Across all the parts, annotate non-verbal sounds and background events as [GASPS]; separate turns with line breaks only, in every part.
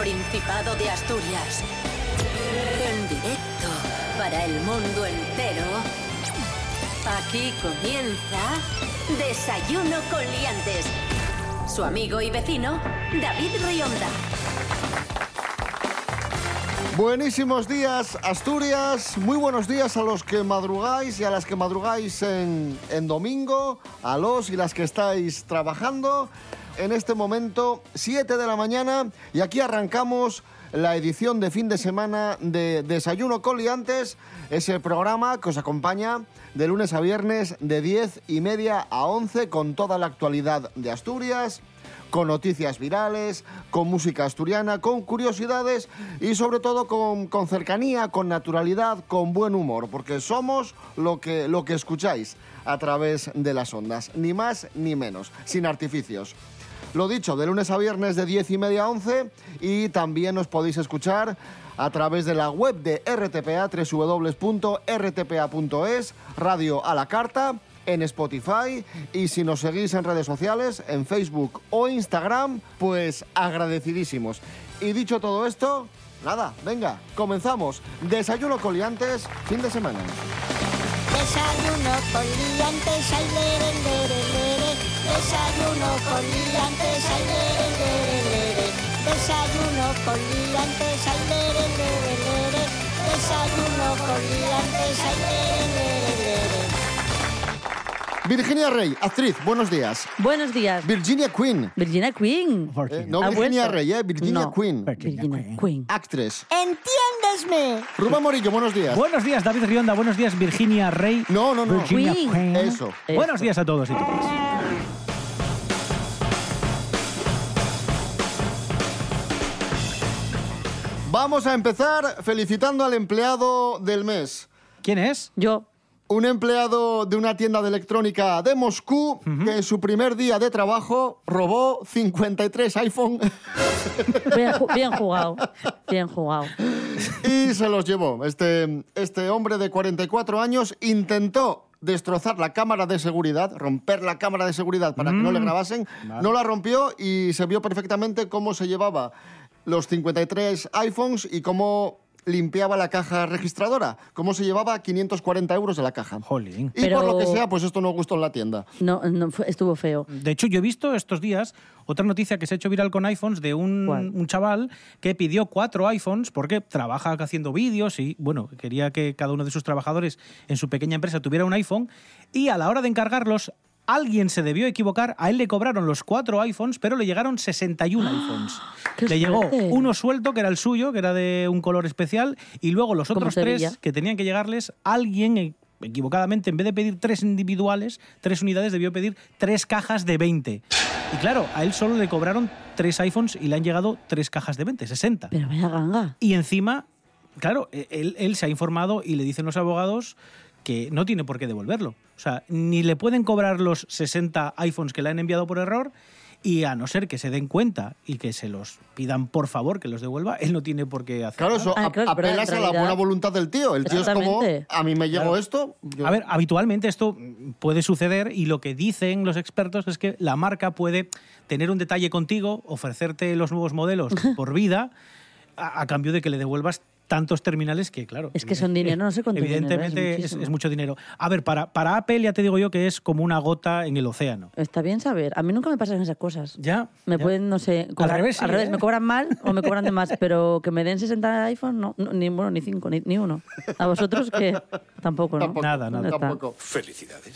Principado de Asturias. En directo para el mundo entero. Aquí comienza Desayuno con Liantes. Su amigo y vecino, David Rionda.
Buenísimos días, Asturias. Muy buenos días a los que madrugáis y a las que madrugáis en, en domingo, a los y las que estáis trabajando. En este momento, 7 de la mañana, y aquí arrancamos la edición de fin de semana de Desayuno Coliantes, ese programa que os acompaña de lunes a viernes de 10 y media a 11 con toda la actualidad de Asturias, con noticias virales, con música asturiana, con curiosidades y sobre todo con, con, cercanía, con naturalidad, con buen humor, porque somos lo que, lo que escucháis a través de las ondas, ni más ni menos, sin artificios. Lo dicho, de lunes a viernes de 10 y media a 11 y también os podéis escuchar a través de la web de RTPA, www.rtpa.es, radio a la carta, en Spotify y si nos seguís en redes sociales, en Facebook o Instagram, pues agradecidísimos. Y dicho todo esto, nada, venga, comenzamos. Desayuno coliantes, fin de semana.
Desayuno con liantes, ay, lere, lere, lere. Desayuno con liantes, ay, lere, lere, lere. Desayuno con liantes, ay, lere, lere, lere. Desayuno con liantes, ay, lere, lere, lere.
Virginia Rey, actriz, buenos días.
Buenos días.
Virginia Queen.
Virginia Queen.
Eh, no
¿Ha
Virginia
vuelto?
Rey, eh, Virginia
No.
Queen.
Virginia Queen.
Actress.
Entiéndesme.
Rubén Morillo, buenos días.
Buenos días, David Rionda. Buenos días, Virginia Rey.
No, no, no.
Virginia
Queen.
Queen.
Eso.
Buenos días a todos y todas.
Vamos a empezar felicitando al empleado del mes.
¿Quién es?
Yo.
Un empleado de una tienda de electrónica de Moscú que en su primer día de trabajo robó 53 iPhone [LAUGHS]
Bien, bien jugado. Bien jugado.
y se los llevó. Este, este hombre de 44 años intentó destrozar la cámara de seguridad, romper la cámara de seguridad para que no le grabasen, no la rompió y se vio perfectamente cómo se llevaba los 53 iPhones y cómo limpiaba la caja registradora, cómo se llevaba 540 euros de la caja.
Jolín.
Y
Pero-
por lo que sea, pues esto no gustó en la tienda.
No, estuvo feo.
De hecho, yo he visto estos días otra noticia que se ha hecho viral con iPhones de un chaval que pidió cuatro iPhones porque trabaja haciendo vídeos y, bueno, quería que cada uno de sus trabajadores en su pequeña empresa tuviera un iPhone y a la hora de encargarlos, alguien se debió equivocar, a él le cobraron los cuatro iPhones, pero le llegaron 61 [GASPS] iPhones. [GASPS]
¡Qué
Le llegó uno suelto, que era el suyo, que era de un color especial, y luego los otros tres que tenían que llegarles, alguien eh, equivocadamente, en vez de pedir tres individuales, tres unidades, debió pedir tres cajas de 20. Y claro, a él solo le cobraron tres iPhones y le han llegado tres cajas de 20, 60.
Pero vaya ganga.
Y encima, claro, e- él, él se ha informado y le dicen los abogados que no tiene por qué devolverlo. O sea, ni le pueden cobrar los 60 iPhones que le han enviado por error y a no ser que se den cuenta y que se los pidan por favor que los devuelva, él no tiene por qué hacerlo.
Claro, eso
Ah, claro,
apelas a la buena voluntad del tío. El tío es como, a mí me llegó
Claro.
esto. yo-
A ver, habitualmente esto puede suceder y lo que dicen los expertos es que la marca puede tener un detalle contigo, ofrecerte los nuevos modelos [LAUGHS] por vida, a, a cambio de que le devuelvas tantos terminales que, claro.
Es que son [LAUGHS] dinero, no sé cuánto dinero es,
Evidentemente es, mucho dinero. A ver, para, para Apple ya te digo yo que es como una gota en el océano.
Está bien saber. A mí nunca me pasan esas cosas.
Ya.
Me
ya.
pueden, no sé, cobrar-
revés, sí,
al revés,
¿eh?
me cobran mal o me cobran de más, pero que me den 60 iPhone, no, no, ni bueno, ni 5, ni, ni uno. A vosotros que tampoco, ¿no?
Tampoco,
Nada, nada.
Tampoco.
Felicidades.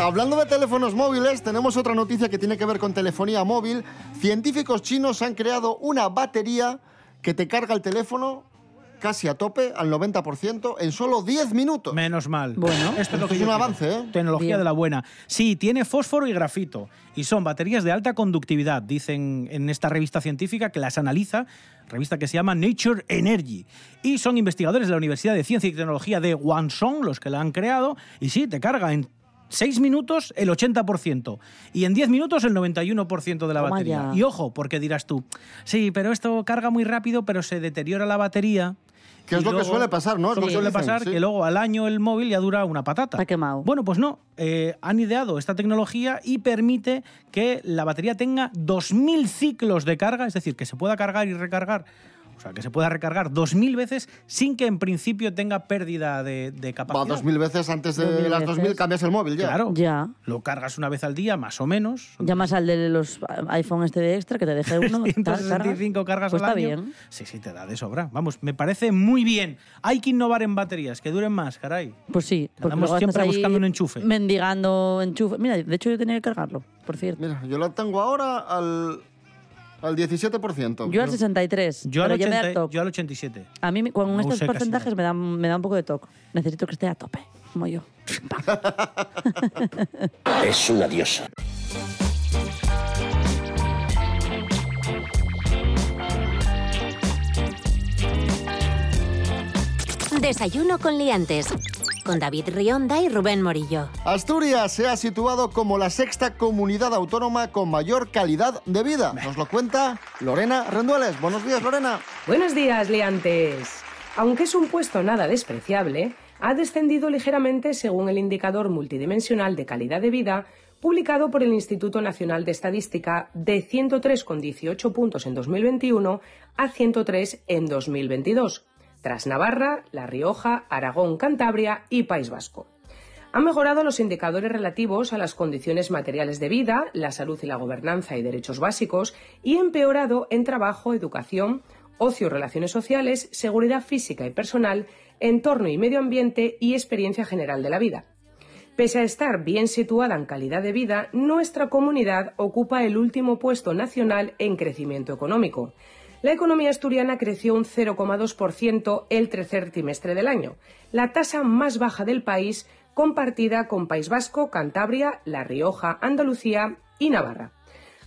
Hablando de teléfonos móviles, tenemos otra noticia que tiene que ver con telefonía móvil. Científicos chinos han creado una batería que te carga el teléfono casi a tope, al 90%, en solo 10 minutos.
Menos mal.
Bueno.
esto es, lo que
Es un
quiero.
avance, ¿eh?
Tecnología
Bien.
de la buena. Sí, tiene fósforo y grafito. Y son baterías de alta conductividad, dicen en esta revista científica que las analiza, revista que se llama Nature Energy. Y son investigadores de la Universidad de Ciencia y Tecnología de Guangzhou los que la han creado. Y sí, te carga en 6 minutos el 80% y en 10 minutos el 91% de la
Toma
batería.
ya.
Y ojo, porque dirás tú, sí, pero esto carga muy rápido, pero se deteriora la batería.
Que es lo que suele pasar, ¿no? Es
Lo
lo
que
que
suele
dicen,
pasar
sí.
que luego al año el móvil ya dura una patata.
Está quemado.
Bueno, pues no. Eh, han ideado esta tecnología y permite que la batería tenga 2.000 ciclos de carga, es decir, que se pueda cargar y recargar. O sea, que se pueda recargar 2.000 veces sin que en principio tenga pérdida de, de
Va
capacidad.
dos mil veces antes de
2000
las dos mil
veces.
cambias el móvil ya.
Claro.
Ya.
Lo cargas una vez al día, más o menos.
Llamas al de los iPhone este de extra que te deje uno. [LAUGHS] tal, carga.
165 cargas
Pues
al
está
año.
bien.
Sí, sí, te da de sobra. Vamos, me parece muy bien. Hay que innovar en baterías, que duren más, caray.
Pues sí. porque
Andamos siempre buscando un enchufe.
Mendigando enchufe. Mira, de hecho yo tenía que cargarlo, por cierto.
Mira, yo lo tengo ahora al, al 17%.
Yo al 63.
Yo al,
pero ya me da
80
toque.
yo al 87.
A mí con
No
estos porcentajes me da, me da un poco de toque. Necesito que esté a tope, como yo. [LAUGHS]
Es una diosa.
Desayuno con liantes. Con David Rionda y Rubén Morillo.
Asturias se ha situado como la sexta comunidad autónoma con mayor calidad de vida. Nos lo cuenta Lorena Rendueles. Buenos días, Lorena.
Buenos días, liantes. Aunque es un puesto nada despreciable, ha descendido ligeramente según el indicador multidimensional de calidad de vida publicado por el Instituto Nacional de Estadística de 103,18 puntos en 2021 a 103 en 2022, tras Navarra, La Rioja, Aragón, Cantabria y País Vasco. Han mejorado los indicadores relativos a las condiciones materiales de vida, la salud y la gobernanza y derechos básicos y empeorado en trabajo, educación, ocio, relaciones sociales, seguridad física y personal, entorno y medio ambiente y experiencia general de la vida. Pese a estar bien situada en calidad de vida, nuestra comunidad ocupa el último puesto nacional en crecimiento económico. La economía asturiana creció un 0,2% el tercer trimestre del año, la tasa más baja del país compartida con País Vasco, Cantabria, La Rioja, Andalucía y Navarra.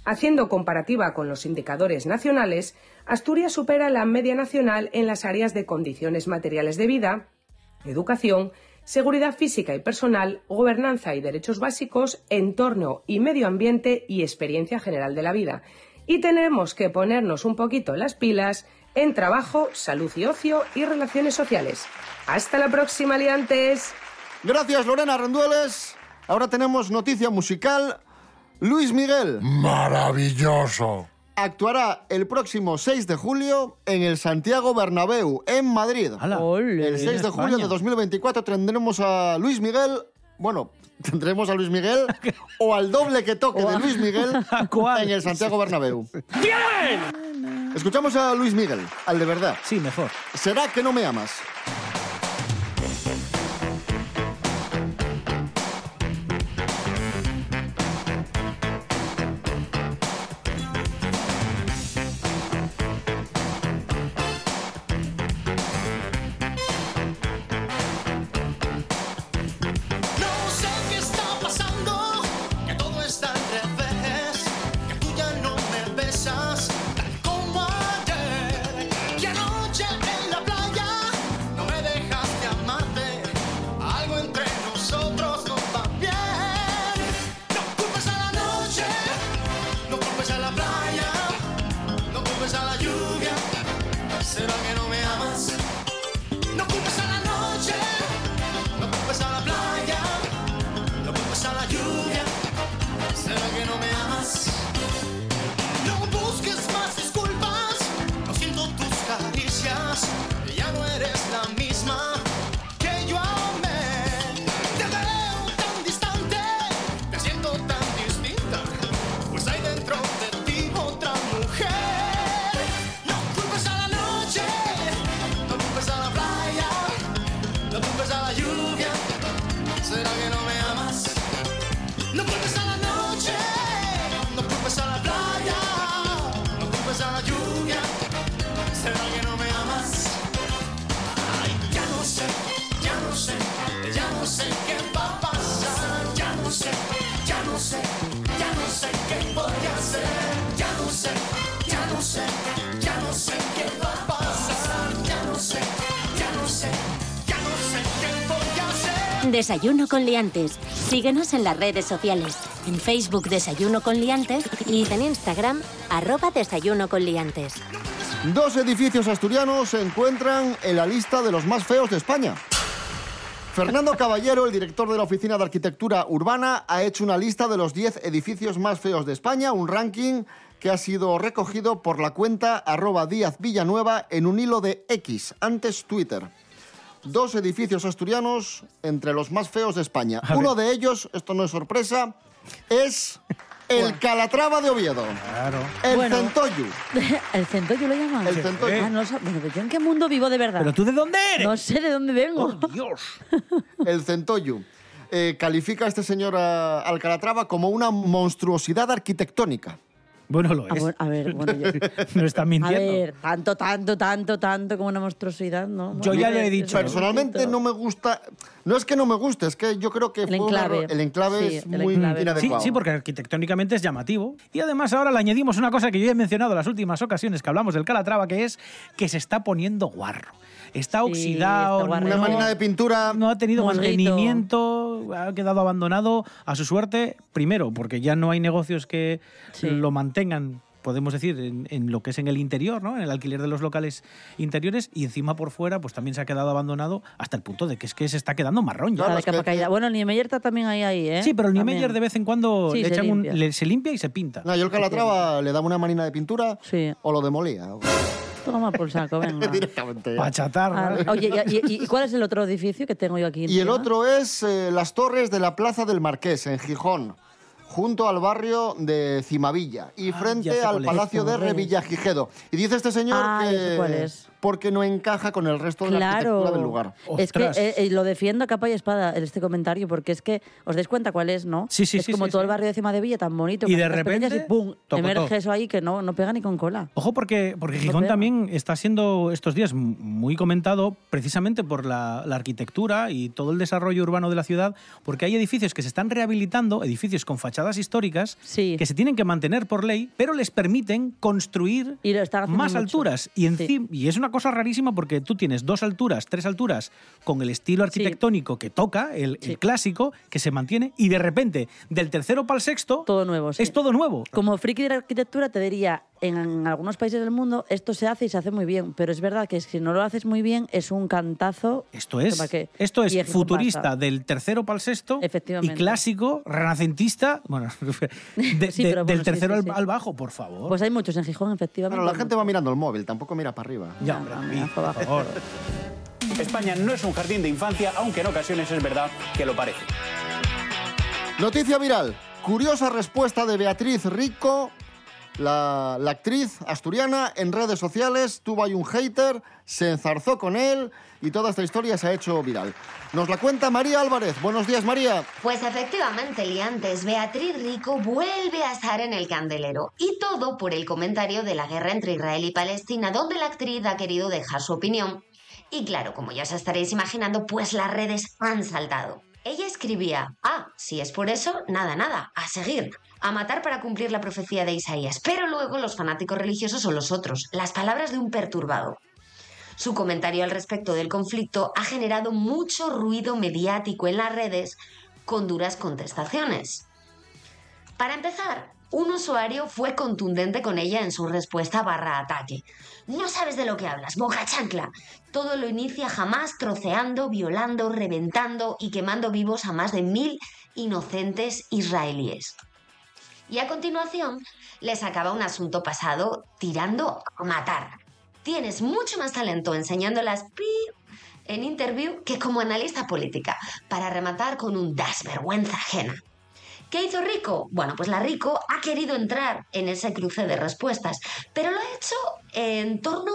Haciendo comparativa con los indicadores nacionales, Asturias supera la media nacional en las áreas de condiciones materiales de vida, educación, seguridad física y personal, gobernanza y derechos básicos, entorno y medio ambiente y experiencia general de la vida. Y tenemos que ponernos un poquito las pilas en trabajo, salud y ocio y relaciones sociales. Hasta la próxima, liantes.
Gracias, Lorena Rendueles. Ahora tenemos noticia musical. Luis Miguel
Maravilloso.
actuará el próximo 6 de julio en el Santiago Bernabéu, en Madrid. El 6 de julio de
España.
2024 tendremos a Luis Miguel. Bueno, tendremos a Luis Miguel o al doble que toque de Luis Miguel [LAUGHS] en el Santiago Bernabéu. ¡Bien! Escuchamos a Luis Miguel, al de verdad.
Sí, mejor.
¿Será que no me amas?
Desayuno con liantes. Síguenos en las redes sociales. En Facebook Desayuno con Liantes y en Instagram arroba Desayuno con Liantes.
Dos edificios asturianos se encuentran en la lista de los más feos de España. Fernando [LAUGHS] Caballero, el director de la Oficina de Arquitectura Urbana, ha hecho una lista de los 10 edificios más feos de España, un ranking que ha sido recogido por la cuenta arroba Díaz Villanueva en un hilo de X, antes Twitter. Dos edificios asturianos entre los más feos de España.
A
Uno de ellos, esto no es sorpresa, es el Calatrava de Oviedo.
Claro.
El
Bueno.
Centollo. [LAUGHS]
¿El centollo lo llaman?
El centollo.
Ah, no, sab- bueno, pero yo en qué mundo vivo de verdad.
¿Pero tú de dónde eres?
No sé de dónde vengo.
¡Oh, Dios! [LAUGHS]
El Centollo. Eh, califica a este señor a- al Calatrava como una monstruosidad arquitectónica.
Bueno, lo
Ah,
es.
bueno, a ver, bueno, yo- [LAUGHS]
no está
a
mintiendo.
ver, tanto, tanto, tanto, tanto como una monstruosidad, ¿no?
Yo
Bueno,
ya le he
es-
dicho.
Personalmente no me gusta. No es que no me guste, es que yo creo que
El enclave.
el enclave
Sí,
es
el
muy
enclave.
Sí,
inadecuado.
sí, porque arquitectónicamente es llamativo. Y además ahora le añadimos una cosa que yo ya he mencionado en las últimas ocasiones que hablamos del Calatrava, que es que se está poniendo guarro. Está
Sí,
oxidado,
está.
Una
no-
máquina de pintura.
no ha tenido mantenimiento, ha quedado abandonado a su suerte, primero, porque ya no hay negocios que
Sí.
lo mantengan podemos decir, en, en lo que es en el interior, ¿no? en el alquiler de los locales interiores, y encima por fuera, pues también se ha quedado abandonado hasta el punto de que es que se está quedando marrón ya.
De
es que-.
Bueno, el Niemeyer está también ahí, ahí, ¿eh?
Sí, pero el
También.
Niemeyer de vez en cuando
Sí,
le
se
echan un-
limpia.
le- se limpia y se pinta.
No, yo el Calatrava le daba una máquina de pintura
Sí.
o lo demolía.
Toma por saco, [LAUGHS] venga.
Directamente.
Pa' chatarra.
Ah, Oye, y, y- y cuál es el otro edificio que tengo yo aquí?
Y el otro es eh, las torres de la Plaza del Marqués, en Gijón, junto al barrio de Cimavilla y
Ah,
frente al. Palacio de. Revillagigedo. Y dice este señor
Ah, sé cuál
que
es.
Porque no encaja con el resto de la arquitectura del lugar.
Es que eh, eh, lo defiendo a capa y espada en este comentario, porque es que os dais cuenta cuál es, ¿no?
Sí, sí,
es
sí,
como
sí,
todo
sí.
el barrio de Cima de Villa tan bonito.
Y de repente,
Y ¡pum! Emerge eso ahí que no, no pega ni con cola.
Ojo porque, porque
No
Gijón
pega.
también está siendo estos días muy comentado precisamente por la, la arquitectura y todo el desarrollo urbano de la ciudad, porque hay edificios que se están rehabilitando, edificios con fachadas históricas,
Sí.
que se tienen que mantener por ley, pero les permiten construir
Y
más
mucho.
alturas. Y, encima, y es una cosa rarísima porque tú tienes dos alturas, tres alturas, con el estilo arquitectónico que toca, el, clásico, que se mantiene, y de repente, del tercero para el sexto,
Todo nuevo, sí.
es todo nuevo.
Como friki de la arquitectura te diría, en algunos países del mundo esto se hace y se hace muy bien, pero es verdad que si no lo haces muy bien es un cantazo.
Esto es, esto es futurista
pasa.
del tercero para el sexto y clásico, renacentista, bueno, [LAUGHS] de-
Sí,
de-
pero
del
sí,
tercero
sí,
al,
sí.
al bajo, por favor.
Pues hay muchos en Gijón, efectivamente.
Pero la gente va mirando el móvil, tampoco mira para arriba.
ya, Por favor.
España no es un jardín de infancia, aunque en ocasiones es verdad que lo parece.
Noticia viral. Curiosa respuesta de Beatriz Rico, la, actriz asturiana, en redes sociales. Tuvo ahí un hater, se enzarzó con él y toda esta historia se ha hecho viral. Nos la cuenta María Álvarez. Buenos días, María.
Pues efectivamente, Liantes, Beatriz Rico vuelve a estar en el candelero. Y todo por el comentario de la guerra entre Israel y Palestina, donde la actriz ha querido dejar su opinión. Y claro, como ya os estaréis imaginando, pues las redes han saltado. Ella escribía, ah, si es por eso, nada, nada, a seguir, a matar para cumplir la profecía de Isaías. Pero luego los fanáticos religiosos son los otros, las palabras de un perturbado. Su comentario al respecto del conflicto ha generado mucho ruido mediático en las redes con duras contestaciones. Para empezar, un usuario fue contundente con ella en su respuesta barra ataque. No sabes de lo que hablas, boca chancla. Todo lo inicia jamás troceando, violando, reventando y quemando vivos a más de mil inocentes israelíes. Y a continuación le sacaba un asunto pasado tirando a matar. Tienes mucho más talento enseñando las pi en interview que como analista política, para rematar con un das vergüenza ajena. ¿Qué hizo Rico? Bueno, pues la Rico ha querido entrar en ese cruce de respuestas, pero lo ha hecho en torno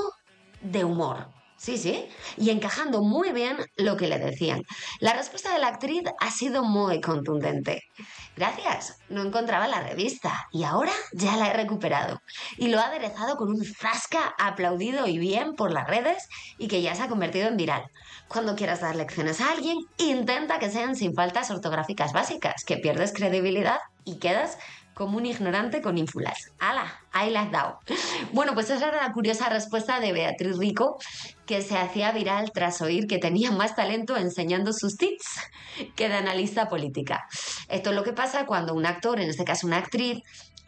de humor. Sí, sí, y encajando muy bien lo que le decían. La respuesta de la actriz ha sido muy contundente. Gracias, no encontraba la revista y ahora ya la he recuperado. Y lo ha aderezado con un zasca aplaudido y bien por las redes y que ya se ha convertido en viral. Cuando quieras dar lecciones a alguien, intenta que sean sin faltas ortográficas básicas, que pierdes credibilidad y quedas como un ignorante con ínfulas. ¡Hala! Ahí la has dado. Bueno, pues esa era la curiosa respuesta de Beatriz Rico, que se hacía viral tras oír que tenía más talento enseñando sus tips que de analista política. Esto es lo que pasa cuando un actor, en este caso una actriz,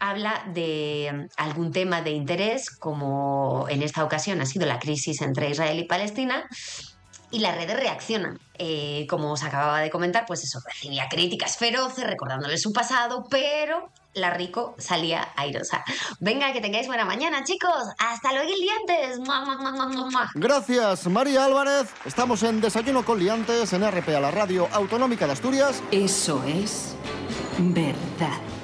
habla de mm, algún tema de interés, como en esta ocasión ha sido la crisis entre Israel y Palestina, y las redes reaccionan. Eh, como os acababa de comentar, pues eso, recibía críticas feroces, recordándole su pasado, pero la Rico salía airosa. Venga, que tengáis buena mañana, chicos. Hasta luego, liantes. Mua, mua, mua, mua, mua, mua.
Gracias, María Álvarez. Estamos en Desayuno con Liantes en RPA, la radio autonómica de Asturias.
Eso es verdad.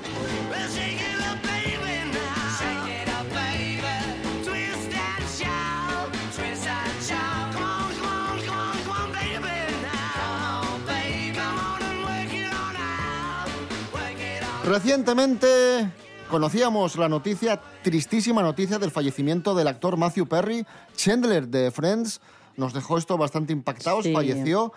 Recientemente conocíamos la noticia, tristísima noticia del fallecimiento del actor Matthew Perry, Chandler de Friends. Nos dejó esto bastante impactados,
Sí.
falleció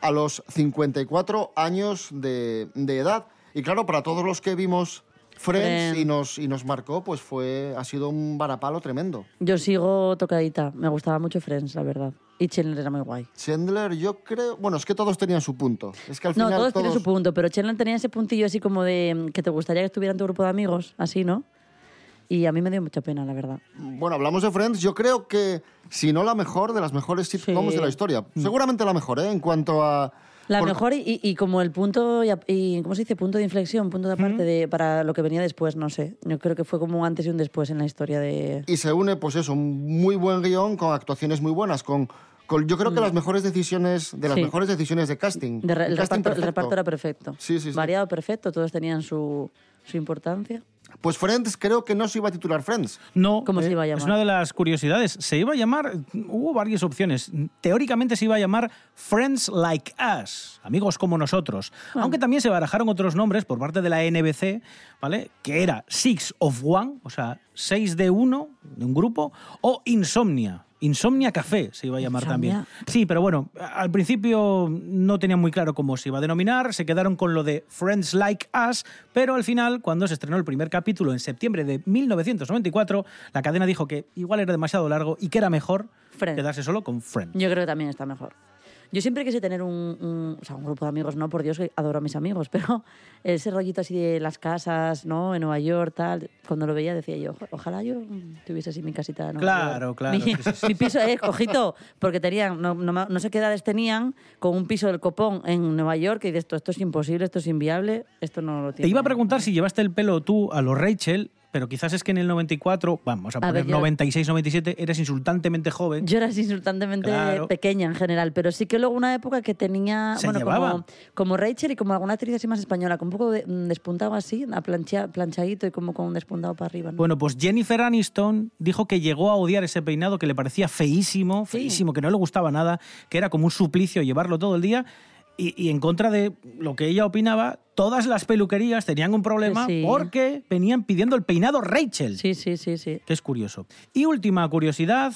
a los 54 años de, de edad. Y claro, para todos los que vimos Friends. Y, nos, y nos marcó, pues fue, ha sido un varapalo tremendo.
Yo sigo tocadita. Me gustaba mucho Friends, la verdad. Y Chandler era muy guay.
Chandler, yo creo. Bueno, es que todos tenían su punto. Es que al
No,
final.
todos tienen su punto, pero Chandler tenía ese puntillo así como de mm, que te gustaría que estuviera en tu grupo de amigos, así, ¿no? Y a mí me dio mucha pena, la verdad.
Bueno, hablamos de Friends. Yo creo que, si no la mejor, de las mejores sitcoms
Sí.
de la historia. Seguramente la mejor, ¿eh? En cuanto a.
La
por-
mejor y, como el punto, y, ¿cómo se dice? Punto de inflexión, punto de aparte de, para lo que venía después, no sé. Yo creo que fue como un antes y un después en la historia de...
Y se une, pues eso, un muy buen guion con actuaciones muy buenas, con. con- yo creo que las mejores decisiones, de las
Mm. Sí.
mejores decisiones de casting.
de re- el,
casting
reparto, el reparto era perfecto.
Sí, sí, sí.
Variado, perfecto, todos tenían su, su importancia.
Pues Friends creo que no se iba a titular Friends.
No,
¿Cómo se
eh,
iba a
es
llamar?
una de las curiosidades. Se iba a llamar, hubo varias opciones. Teóricamente se iba a llamar Friends Like Us, amigos como nosotros.
Ah.
Aunque también se barajaron otros nombres por parte de la NBC, ¿vale? Que era Six of One, o sea, seis de uno, de un grupo, o Insomnia. Insomnia Café se iba a llamar
Insomnia.
también. Sí, pero bueno, al principio no tenían muy claro cómo se iba a denominar, se quedaron con lo de Friends Like Us, pero al final, cuando se estrenó el primer capítulo en septiembre de 1994, la cadena dijo que igual era demasiado largo y que era mejor quedarse solo con Friends.
Yo creo que también está mejor. Yo siempre quise tener un, un- o sea, un grupo de amigos, no, por Dios, que adoro a mis amigos, [LAUGHS] pero ese rollito así de las casas, ¿no? En Nueva York, tal, cuando lo veía decía yo, "Ojo- ojalá yo tuviese así mi casita de Nueva
Claro,
York".
claro,
Mi,
sí, sí, sí. [LAUGHS]
mi piso, eh, ojito, porque tenían, no, no, no sé qué edades tenían, con un piso del copón en Nueva York, y dices, esto, esto es imposible, esto es inviable, esto no lo tiene.
Te iba a preguntar si llevaste el pelo tú a los Rachel, pero quizás es que en el 94, vamos a
A
poner
ver, yo-
96, 97, eres insultantemente joven.
Yo era insultantemente
Claro.
pequeña en general, pero sí que luego una época que tenía,
Se
bueno, como, como Rachel y como alguna actriz así más española, con un poco de, mm, despuntado así, a plancha, planchadito y como con un despuntado para arriba. ¿no?
Bueno, pues Jennifer Aniston dijo que llegó a odiar ese peinado, que le parecía feísimo, feísimo, que no le gustaba nada, que era como un suplicio llevarlo todo el día. Y, y en contra de lo que ella opinaba, todas las peluquerías tenían un problema
Sí.
porque venían pidiendo el peinado Rachel.
Sí, sí, sí, sí.
Que es curioso. Y última curiosidad,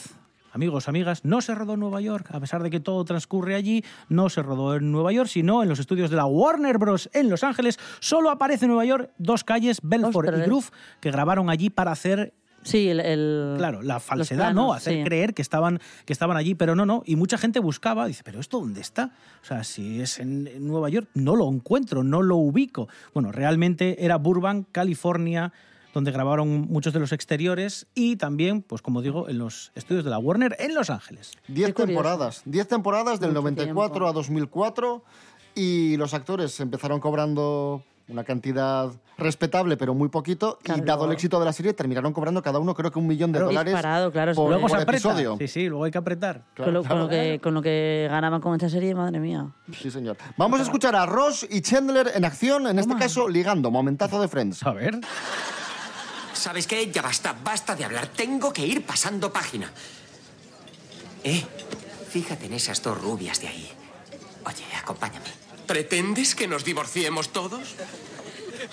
amigos, amigas, no se rodó en Nueva York, a pesar de que todo transcurre allí, no se rodó en Nueva York, sino en los estudios de la Warner Bros. en Los Ángeles. Solo aparece en Nueva York dos calles, Belfort
Ostras.
y Groove, que grabaron allí para hacer
Sí, el... el-
Claro, la falsedad, ¿no? Hacer
sí.
creer que estaban, que estaban allí, pero no, no. Y mucha gente buscaba, dice, ¿pero esto dónde está? O sea, si es en, en Nueva York, no lo encuentro, no lo ubico. Bueno, realmente era Burbank, California, donde grabaron muchos de los exteriores y también, pues como digo, en los estudios de la Warner en Los Ángeles.
Diez temporadas. Diez temporadas del
Mucho
94
tiempo.
a 2004 y los actores empezaron cobrando una cantidad respetable, pero muy poquito,
Claro,
y dado el éxito de la serie, terminaron cobrando cada uno creo que un millón de
Claro,
dólares
disparado, claro,
por,
luego
por
se
episodio.
Sí, sí, luego hay que apretar.
con, lo, con lo que, con lo que ganaban con esta serie, madre mía.
Sí, señor. Vamos a escuchar a Ross y Chandler en acción, en este caso ligando, momentazo de Friends.
A ver.
¿Sabes qué? Ya basta, basta de hablar. Tengo que ir pasando página. Eh, fíjate en esas dos rubias de ahí. Oye, acompáñame. ¿Pretendes que nos divorciemos todos?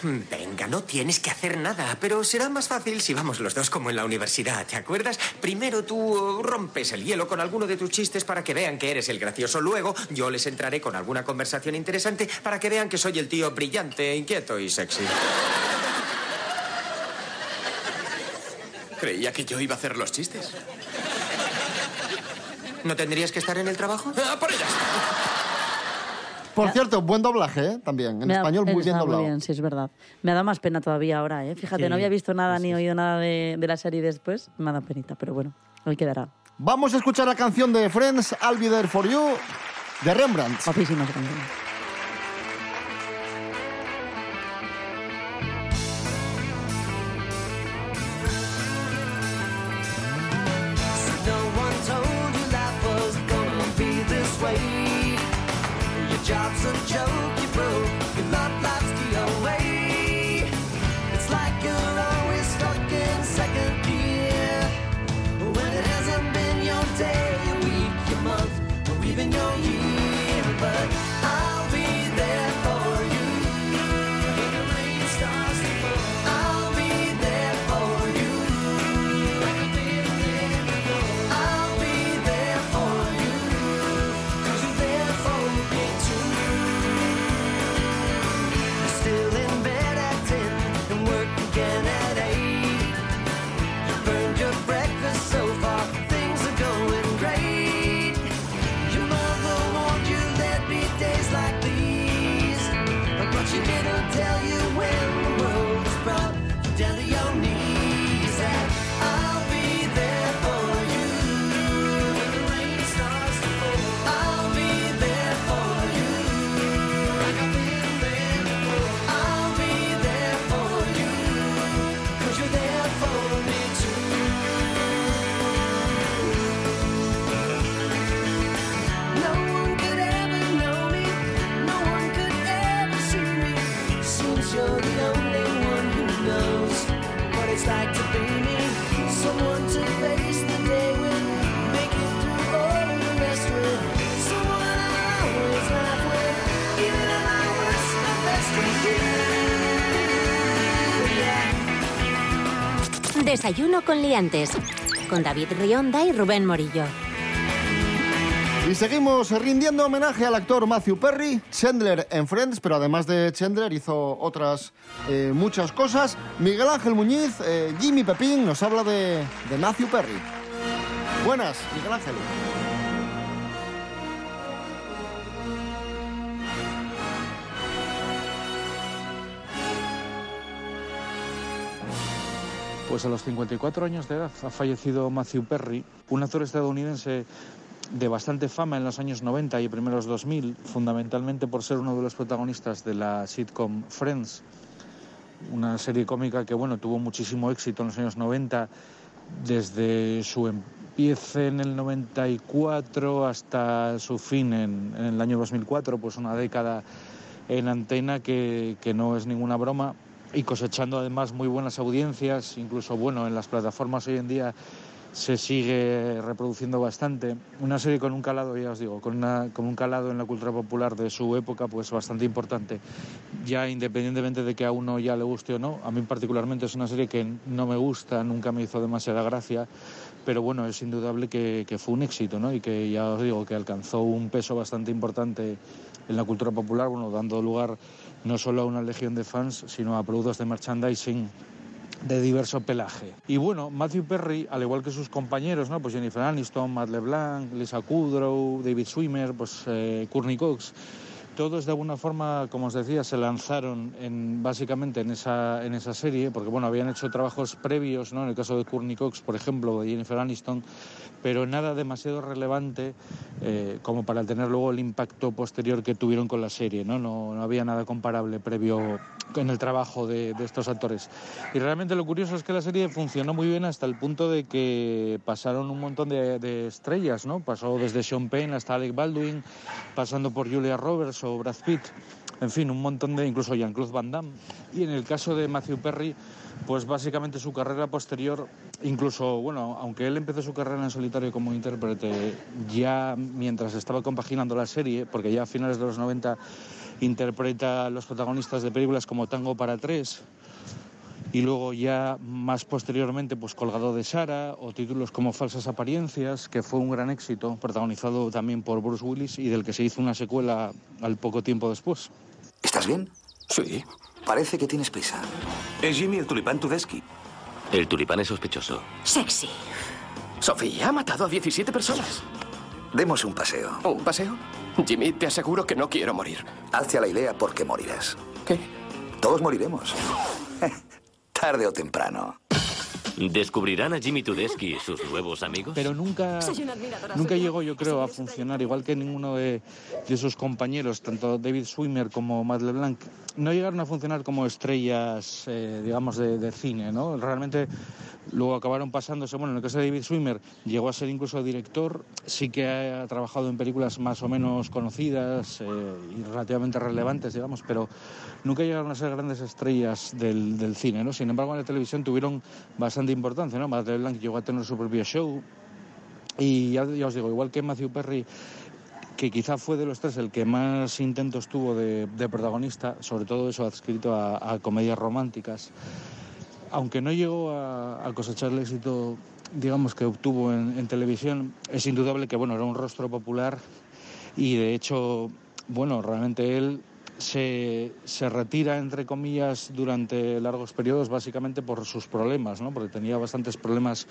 Venga, no tienes que hacer nada, pero será más fácil si vamos los dos como en la universidad, ¿te acuerdas? Primero tú uh, rompes el hielo con alguno de tus chistes para que vean que eres el gracioso. Luego yo les entraré con alguna conversación interesante para que vean que soy el tío brillante, inquieto y sexy. Creía que yo iba a hacer los chistes. ¿No tendrías que estar en el trabajo? ¡Ah, por ella!
Por cierto, buen doblaje, ¿eh? También. En
da-
español muy bien
está
doblado.
bien, sí, es verdad. Me ha dado más pena todavía ahora, ¿eh? Fíjate,
Sí,
no había visto nada ni oído nada de, de la serie después. Me ha dado penita, pero bueno, ahí quedará.
Vamos a escuchar la canción de Friends, I'll Be There For You, de Rembrandt.
Guapísima esa
job's a joke, you broke.
Desayuno con liantes. Con David Rionda y Rubén Morillo.
Y seguimos rindiendo homenaje al actor Matthew Perry, Chandler en Friends, pero además de Chandler hizo otras eh, muchas cosas. Miguel Ángel Muñiz, eh, Jimmy Pepín, nos habla de, de Matthew Perry. Buenas, Miguel Ángel.
Pues a los 54 años de edad ha fallecido Matthew Perry, un actor estadounidense de bastante fama en los años 90 y primeros 2000, fundamentalmente por ser uno de los protagonistas de la sitcom Friends, una serie cómica que bueno, tuvo muchísimo éxito en los años 90, desde su empiece en el 94 hasta su fin en, el año 2004, pues una década en antena que no es ninguna broma y cosechando además muy buenas audiencias, incluso bueno, en las plataformas hoy en día se sigue reproduciendo bastante. Una serie con un calado, ya os digo, con, una- con un calado en la cultura popular de su época, pues bastante importante. Ya independientemente de que a uno ya le guste o no, a mí particularmente es una serie que no me gusta, nunca me hizo demasiada gracia, pero bueno, es indudable que, que fue un éxito, ¿no? Y que ya os digo que alcanzó un peso bastante importante en la cultura popular, bueno, dando lugar no solo a una legión de fans, sino a productos de merchandising de diverso pelaje. Y bueno, Matthew Perry, al igual que sus compañeros, ¿no? Pues Jennifer Aniston, Matt LeBlanc, Lisa Kudrow, David Swimmer, pues eh, Courtney Cox, todos de alguna forma, como os decía, se lanzaron en, básicamente en esa, en esa serie, porque bueno, habían hecho trabajos previos, ¿no? En el caso de Courtney Cox, por ejemplo, de Jennifer Aniston, pero nada demasiado relevante eh, como para tener luego el impacto posterior que tuvieron con la serie, ¿no? No, no había nada comparable previo en el trabajo de, de estos actores. Y realmente lo curioso es que la serie funcionó muy bien hasta el punto de que pasaron un montón de, de estrellas, ¿no? Pasó desde Sean Penn hasta Alec Baldwin, pasando por Julia Roberts Brad Pitt. En fin, un montón de, incluso Jean-Claude Van Damme. Y en el caso de Matthew Perry, pues básicamente su carrera posterior, incluso, bueno, aunque él empezó su carrera en solitario como intérprete ya mientras estaba compaginando la serie, porque ya a finales de los 90 interpreta a los protagonistas de películas como Tango para tres, y luego ya más posteriormente pues Colgado de Sara o títulos como Falsas Apariencias, que fue un gran éxito, protagonizado también por Bruce Willis y del que se hizo una secuela al poco tiempo después.
¿Estás bien? Sí. Parece que tienes prisa. Es Jimmy el tulipán Tudesky. El tulipán es sospechoso.
Sexy. Sofía ha matado a 17 personas.
Demos un paseo.
¿Un paseo? Jimmy, te aseguro que no quiero morir.
Hazte a la idea porque morirás.
¿Qué?
Todos moriremos. Tarde o temprano.
¿Descubrirán a Jimmy Tudesky sus nuevos amigos?
Pero nunca, nunca llegó, yo creo, a funcionar, igual que ninguno de, de sus compañeros, tanto David Swimmer como Matt LeBlanc, no llegaron a funcionar como estrellas, eh, digamos, de, cine, ¿no? Realmente luego acabaron pasándose, bueno, en el caso de David Swimmer llegó a ser incluso director, sí que ha, trabajado en películas más o menos conocidas eh, y relativamente relevantes, digamos, pero nunca llegaron a ser grandes estrellas del, cine, ¿no? Sin embargo, en la televisión tuvieron bastante importancia, ¿no? Matt LeBlanc llegó a tener su propio show y ya os digo, igual que Matthew Perry que quizá fue de los tres el que más intentos tuvo de, de protagonista, sobre todo eso adscrito a, comedias románticas, aunque no llegó a, a cosechar el éxito, digamos, que obtuvo en, en televisión, es indudable que, bueno, era un rostro popular y, de hecho, bueno, realmente él se, se retira, entre comillas, durante largos periodos, básicamente por sus problemas, ¿no? Porque tenía bastantes problemas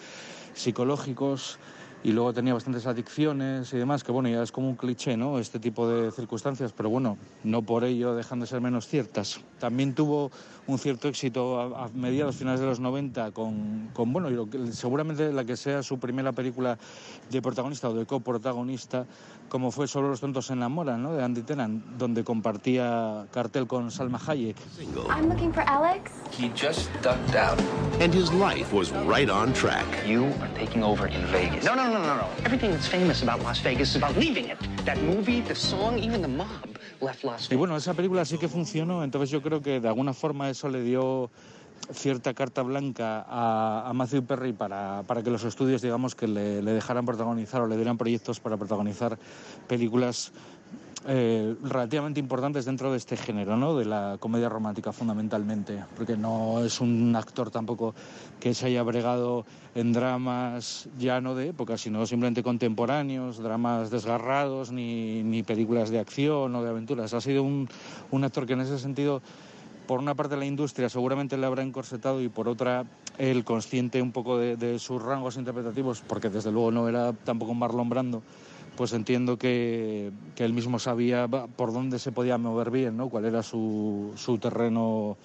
psicológicos y luego tenía bastantes adicciones y demás, que bueno, ya es como un cliché, ¿no? Este tipo de circunstancias, pero bueno, no por ello dejan de ser menos ciertas. También tuvo un cierto éxito a, a mediados, finales de los 90 con, con bueno, y lo que- seguramente la que sea su primera película de protagonista o de coprotagonista, como fue Solo los tontos se enamoran, ¿no? De Andy Tennant, donde compartía cartel con Salma Hayek.
I'm looking for Alex.
He just ducked out. And his life was right on track.
You are taking over in Vegas. No, no, no, no, no. Everything that's famous about Las Vegas is about leaving it. That movie, the song, even the mob left Las
Y
Vegas.
bueno, esa película sí que funcionó, entonces yo creo que de alguna forma eso le dio cierta carta blanca a, a Matthew Perry para, para que los estudios, digamos, que le, le dejaran protagonizar o le dieran proyectos para protagonizar películas eh, relativamente importantes dentro de este género, ¿no? De la comedia romántica fundamentalmente, porque no es un actor tampoco que se haya bregado en dramas ya no de época, sino simplemente contemporáneos, dramas desgarrados, ni, ni películas de acción o de aventuras. Ha sido un, un actor que en ese sentido por una parte la industria seguramente le habrá encorsetado y por otra el consciente un poco de, sus rangos interpretativos, porque desde luego no era tampoco Marlon Brando, pues entiendo que, que él mismo sabía por dónde se podía mover bien, ¿no? cuál era su, su terreno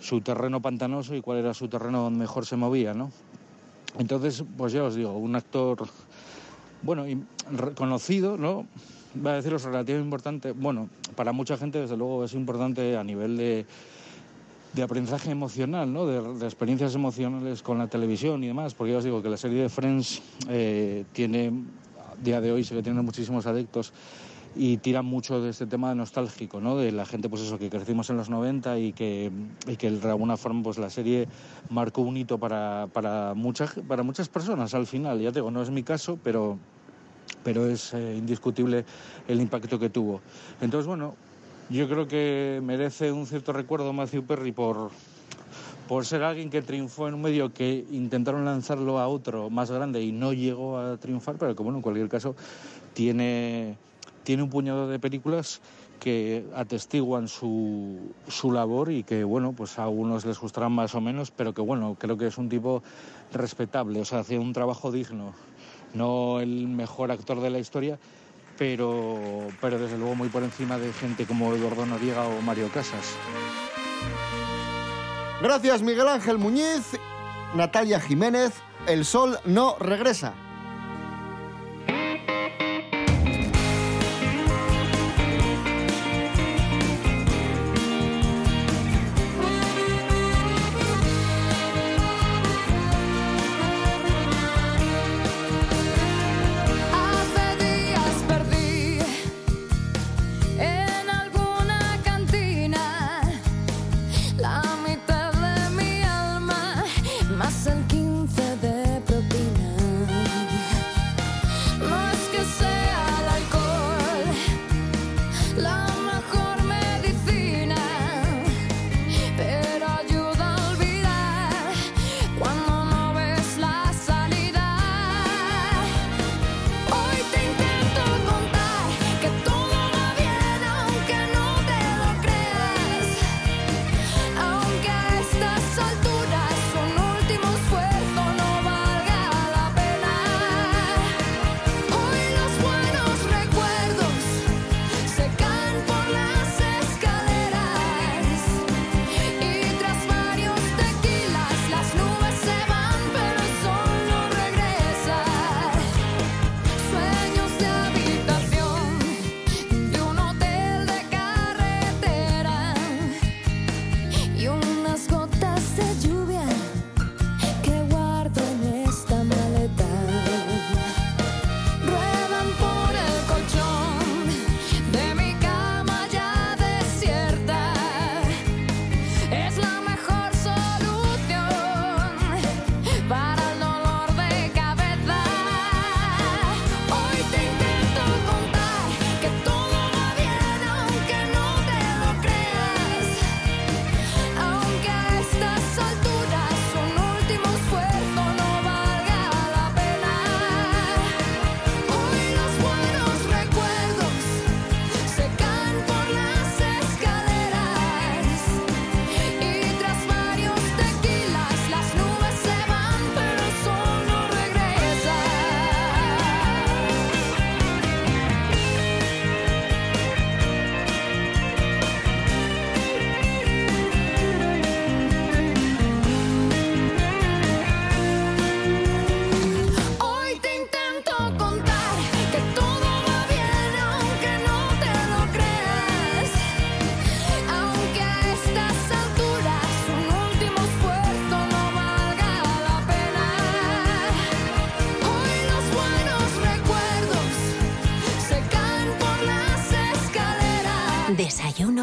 su terreno pantanoso y cuál era su terreno donde mejor se movía, ¿no? Entonces, pues ya os digo, un actor, bueno, y reconocido, ¿no? Va a deciros relativamente importante. Bueno, para mucha gente, desde luego, es importante a nivel de, de aprendizaje emocional, ¿no? De, de experiencias emocionales con la televisión y demás, porque ya os digo que la serie de Friends eh, tiene, día de hoy, sigue teniendo muchísimos adeptos y tira mucho de este tema nostálgico, ¿no? De la gente, pues eso, que crecimos en los 90 y que, y que de alguna forma, pues la serie marcó un hito para, para, muchas, para muchas personas al final. Ya te digo, no es mi caso, pero, pero es eh, indiscutible el impacto que tuvo. Entonces, bueno, yo creo que merece un cierto recuerdo Matthew Perry por, por ser alguien que triunfó en un medio que intentaron lanzarlo a otro más grande y no llegó a triunfar, pero que en cualquier caso tiene, tiene un puñado de películas que atestiguan su, su labor y que bueno, pues a algunos les gustarán más o menos, pero que bueno, creo que es un tipo respetable, o sea, hace un trabajo digno. No el mejor actor de la historia, pero, pero desde luego muy por encima de gente como Eduardo Noriega o Mario Casas.
Gracias Miguel Ángel Muñiz, Natalia Jiménez, El Sol no regresa.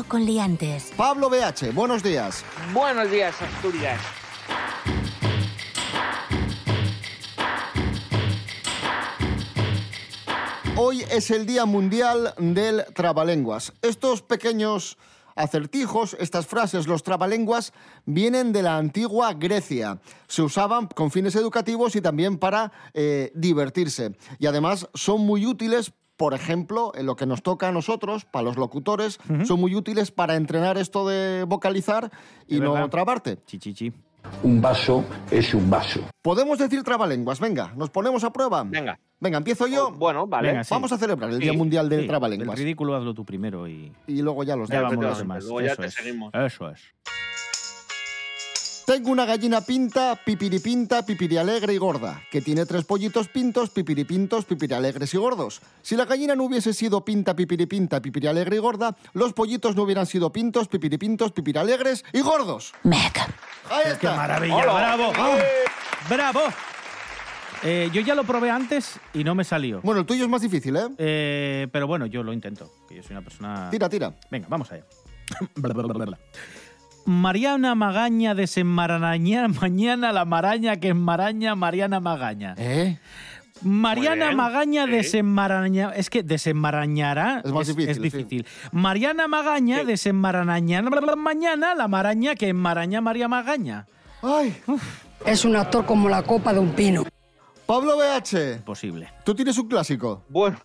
Con liantes.
Pablo BH, buenos días.
Buenos días, Asturias.
Hoy es el Día Mundial del Trabalenguas. Estos pequeños acertijos, estas frases, los trabalenguas, vienen de la antigua Grecia. Se usaban con fines educativos y también para eh, divertirse. Y además son muy útiles por ejemplo, en lo que nos toca a nosotros, para los locutores, son muy útiles para entrenar esto de vocalizar y no
verdad.
trabarte.
Chichichi.
Un vaso es un vaso.
Podemos decir trabalenguas, venga, nos ponemos a prueba.
Venga.
Venga, empiezo yo.
bueno, vale.
Venga, sí.
Vamos a celebrar el
Sí,
Día Mundial del
sí.
Trabalenguas.
El ridículo hazlo tú primero y
Y luego ya los
ya vamos los demás.
luego ya
Eso
te
es.
seguimos.
Eso es.
Tengo una gallina pinta, pipiripinta, pipirialegre y gorda, que tiene tres pollitos pintos, pipiripintos, pipirialegres y gordos. Si la gallina no hubiese sido pinta, pipiripinta, pipirialegre y gorda, los pollitos no hubieran sido pintos, pipiripintos, pipirialegres y gordos.
Mec.
Ahí
¡Qué
está.
maravilla!
Hola.
¡Bravo!
¡Eh!
¡Bravo! Eh, yo ya lo probé antes y no me salió.
Bueno, el tuyo es más difícil, ¿eh?
Eh, pero bueno, yo lo intento, que yo soy una persona...
Tira, tira.
Venga, vamos allá. [LAUGHS] Mariana Magaña desenmaraña mañana la maraña que enmaraña Mariana Magaña.
¿Eh?
Mariana
bien,
Magaña
sí.
desenmaraña... Es que desenmarañará...
Es más difícil,
Es
sí.
difícil. Mariana Magaña
Sí.
desenmaraña mañana la maraña que enmaraña María Magaña.
Ay,
Es un actor como la copa de un pino.
Pablo BH,
Posible.
tú tienes un clásico.
Bueno,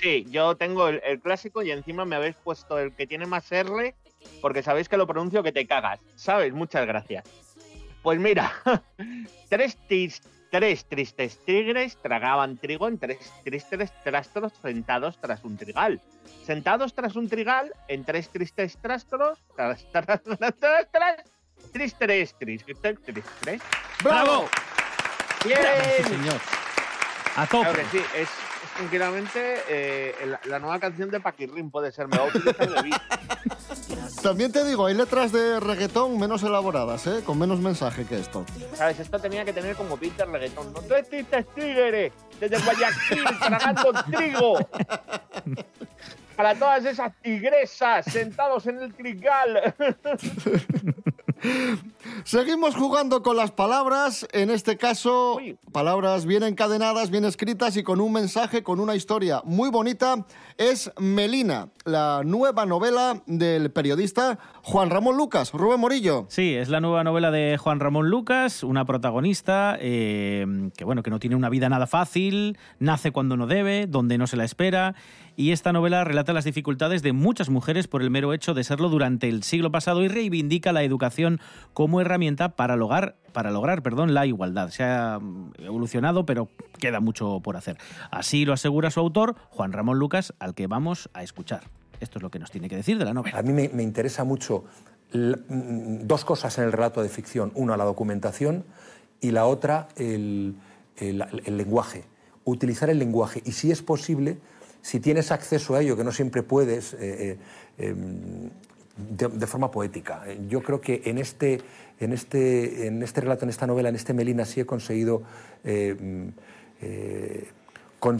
sí, yo tengo el, el clásico y encima me habéis puesto el que tiene más R porque sabéis que lo pronuncio que te cagas. ¿Sabes? Muchas gracias. Pues mira, [LAUGHS] tres, tis- tres tristes tigres tragaban trigo en tres tristes trastros sentados tras un trigal. Sentados tras un trigal en tres tristes trastros, tras, tras, tras, tras, tras, tristes, tristes, tristes.
¡Bravo!
¡Bien!
Sí, señor. A tope.
Claro que sí, es, es tranquilamente eh, la, la nueva canción de Paquirrin, puede ser. Me va a utilizar de beat. [LAUGHS]
También te digo, hay letras de reggaetón menos elaboradas, ¿eh? Con menos mensaje que esto.
¿Sabes? Esto tenía que tener como beat de reggaetón. No tres tristes tigres desde Guayaquil [LAUGHS] tragando trigo. Para todas esas tigresas sentados en el trigal. [LAUGHS]
Seguimos jugando con las palabras, en este caso, palabras bien encadenadas, bien escritas y con un mensaje, con una historia muy bonita. Es Melina, la nueva novela del periodista Juan Ramón Lucas, Rubén Morillo.
Sí, es la nueva novela de Juan Ramón Lucas, una protagonista eh, que bueno que no tiene una vida nada fácil, nace cuando no debe, donde no se la espera, y esta novela relata las dificultades de muchas mujeres por el mero hecho de serlo durante el siglo pasado y reivindica la educación como herramienta para lograr para lograr, perdón, la igualdad. Se ha mm, evolucionado, pero queda mucho por hacer. Así lo asegura su autor, Juan Ramón Lucas, al que vamos a escuchar. Esto es lo que nos tiene que decir de la novela.
A mí me, interesa mucho mm, dos cosas en el relato de ficción. Una, la documentación y la otra, el, el- el lenguaje. Utilizar el lenguaje. Y si es posible, si tienes acceso a ello, que no siempre puedes, eh, eh, em, de, forma poética. Eh, Yo creo que en este, en, este, en este relato, en esta novela, en este Melina, sí he conseguido... eh, mm, eh,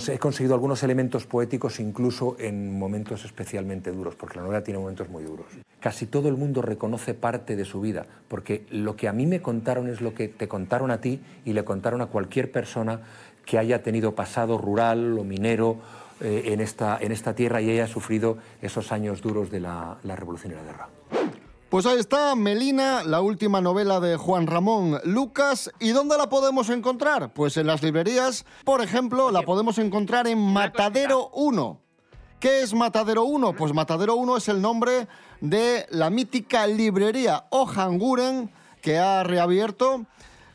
he conseguido algunos elementos poéticos incluso en momentos especialmente duros, porque la novela tiene momentos muy duros. Casi todo el mundo reconoce parte de su vida, porque lo que a mí me contaron es lo que te contaron a ti y le contaron a cualquier persona que haya tenido pasado rural o minero eh, en, esta, en esta tierra y haya sufrido esos años duros de la, la revolución y la guerra.
Pues ahí está Melina, la última novela de Juan Ramón Lucas. ¿Y dónde la podemos encontrar? Pues en las librerías, por ejemplo, la podemos encontrar en Matadero 1. ¿Qué es Matadero 1? Pues Matadero 1 es el nombre de la mítica librería Ojanguren que ha reabierto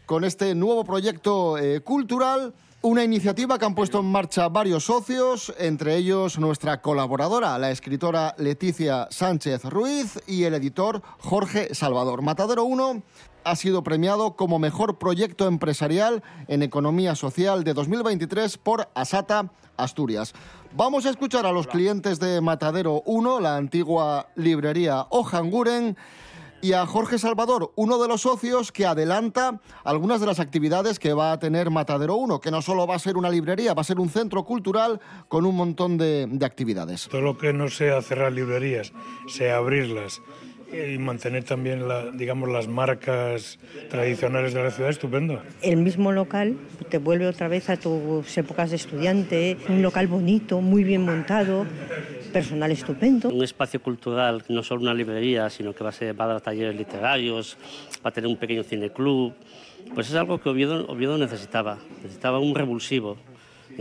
con este nuevo proyecto eh, cultural. Una iniciativa que han puesto en marcha varios socios, entre ellos nuestra colaboradora, la escritora Leticia Sánchez Ruiz y el editor Jorge Salvador. Matadero 1 ha sido premiado como mejor proyecto empresarial en economía social de 2023 por Asata Asturias. Vamos a escuchar a los clientes de Matadero 1, la antigua librería Ojanguren, y a Jorge Salvador, uno de los socios que adelanta algunas de las actividades que va a tener Matadero 1, que no solo va a ser una librería, va a ser un centro cultural con un montón de, de actividades.
Todo lo que no sea cerrar librerías, sea abrirlas y mantener también, la, digamos, las marcas tradicionales de la ciudad, estupendo.
El mismo local te vuelve otra vez a tus épocas de estudiante, un local bonito, muy bien montado, personal estupendo.
Un espacio cultural, no solo una librería, sino que va a, ser, va a dar talleres literarios, va a tener un pequeño cineclub. Pues es algo que Oviedo, Oviedo necesitaba, necesitaba un revulsivo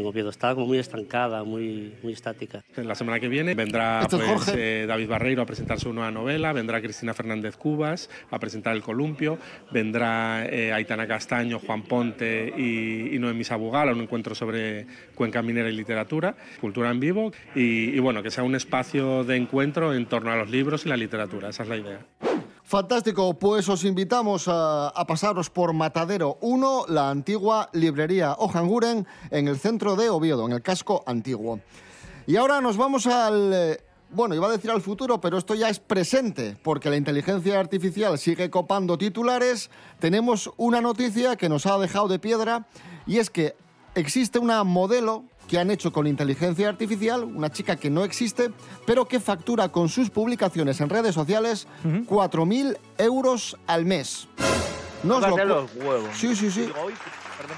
en Oviedo. Estaba como muy estancada, muy, muy estática.
La semana que viene vendrá
es
pues, eh, David Barreiro a presentar su nueva novela, vendrá Cristina Fernández Cubas a presentar El Columpio, vendrá eh, Aitana Castaño, Juan Ponte y, y Noemí Sabugal a un encuentro sobre cuenca minera y literatura, cultura en vivo y, y bueno, que sea un espacio de encuentro en torno a los libros y la literatura, esa es la idea.
Fantástico, pues os invitamos a, pasaros por Matadero 1, la antigua librería Ojanguren, en el centro de Oviedo, en el casco antiguo. Y ahora nos vamos al... eh, Bueno, iba a decir al futuro, pero esto ya es presente, porque la inteligencia artificial sigue copando titulares. Tenemos una noticia que nos ha dejado de piedra, y es que existe una modelo que han hecho con inteligencia artificial, una chica que no existe, pero que factura con sus publicaciones en redes sociales 4.000 euros al mes. Nos lo,
los huevos.
Sí, sí, sí.
Digo, uy, perdón.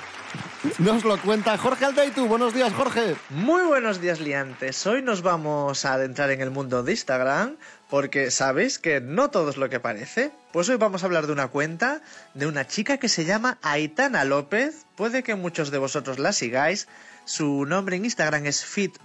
[LAUGHS]
Nos lo cuenta Jorge Aldeitu. Buenos días, Jorge.
Muy buenos días, liantes. Hoy nos vamos a adentrar en el mundo de Instagram porque sabéis que no todo es lo que parece. Pues hoy vamos a hablar de una cuenta de una chica que se llama Aitana López. Puede que muchos de vosotros la sigáis. Su nombre en Instagram es fit.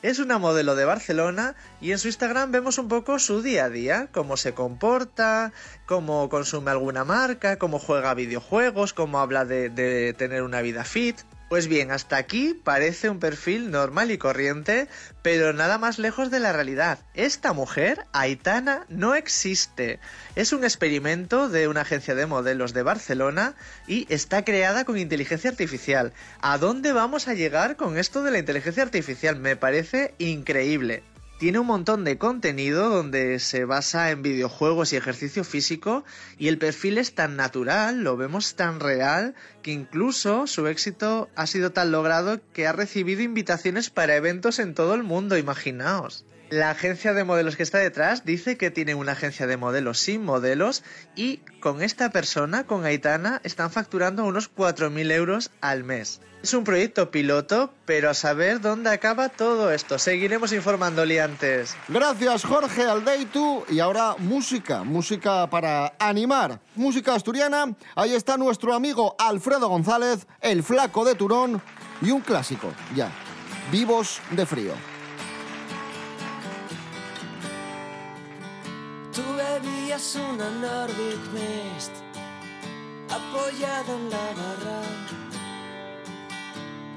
Es una modelo de Barcelona y en su Instagram vemos un poco su día a día, cómo se comporta, cómo consume alguna marca, cómo juega videojuegos, cómo habla de tener una vida fit. Pues bien, hasta aquí parece un perfil normal y corriente, pero nada más lejos de la realidad. Esta mujer, Aitana, no existe. Es un experimento de una agencia de modelos de Barcelona y está creada con inteligencia artificial. ¿A dónde vamos a llegar con esto de la inteligencia artificial? Me parece increíble. Tiene un montón de contenido donde se basa en videojuegos y ejercicio físico y el perfil es tan natural, lo vemos tan real, que incluso su éxito ha sido tan logrado que ha recibido invitaciones para eventos en todo el mundo, imaginaos. La agencia de modelos que está detrás dice que tiene una agencia de modelos sin modelos y con esta persona, con Aitana, están facturando unos 4.000 euros al mes. Es un proyecto piloto, pero a saber dónde acaba todo esto. Seguiremos informando, liantes.
Gracias, Jorge Aldeitu. Y ahora música, música para animar. Música asturiana. Ahí está nuestro amigo Alfredo González, el flaco de Turón, y un clásico, ya. Vivos de frío.
Bebías una Nordic Mist apoyado en la barra.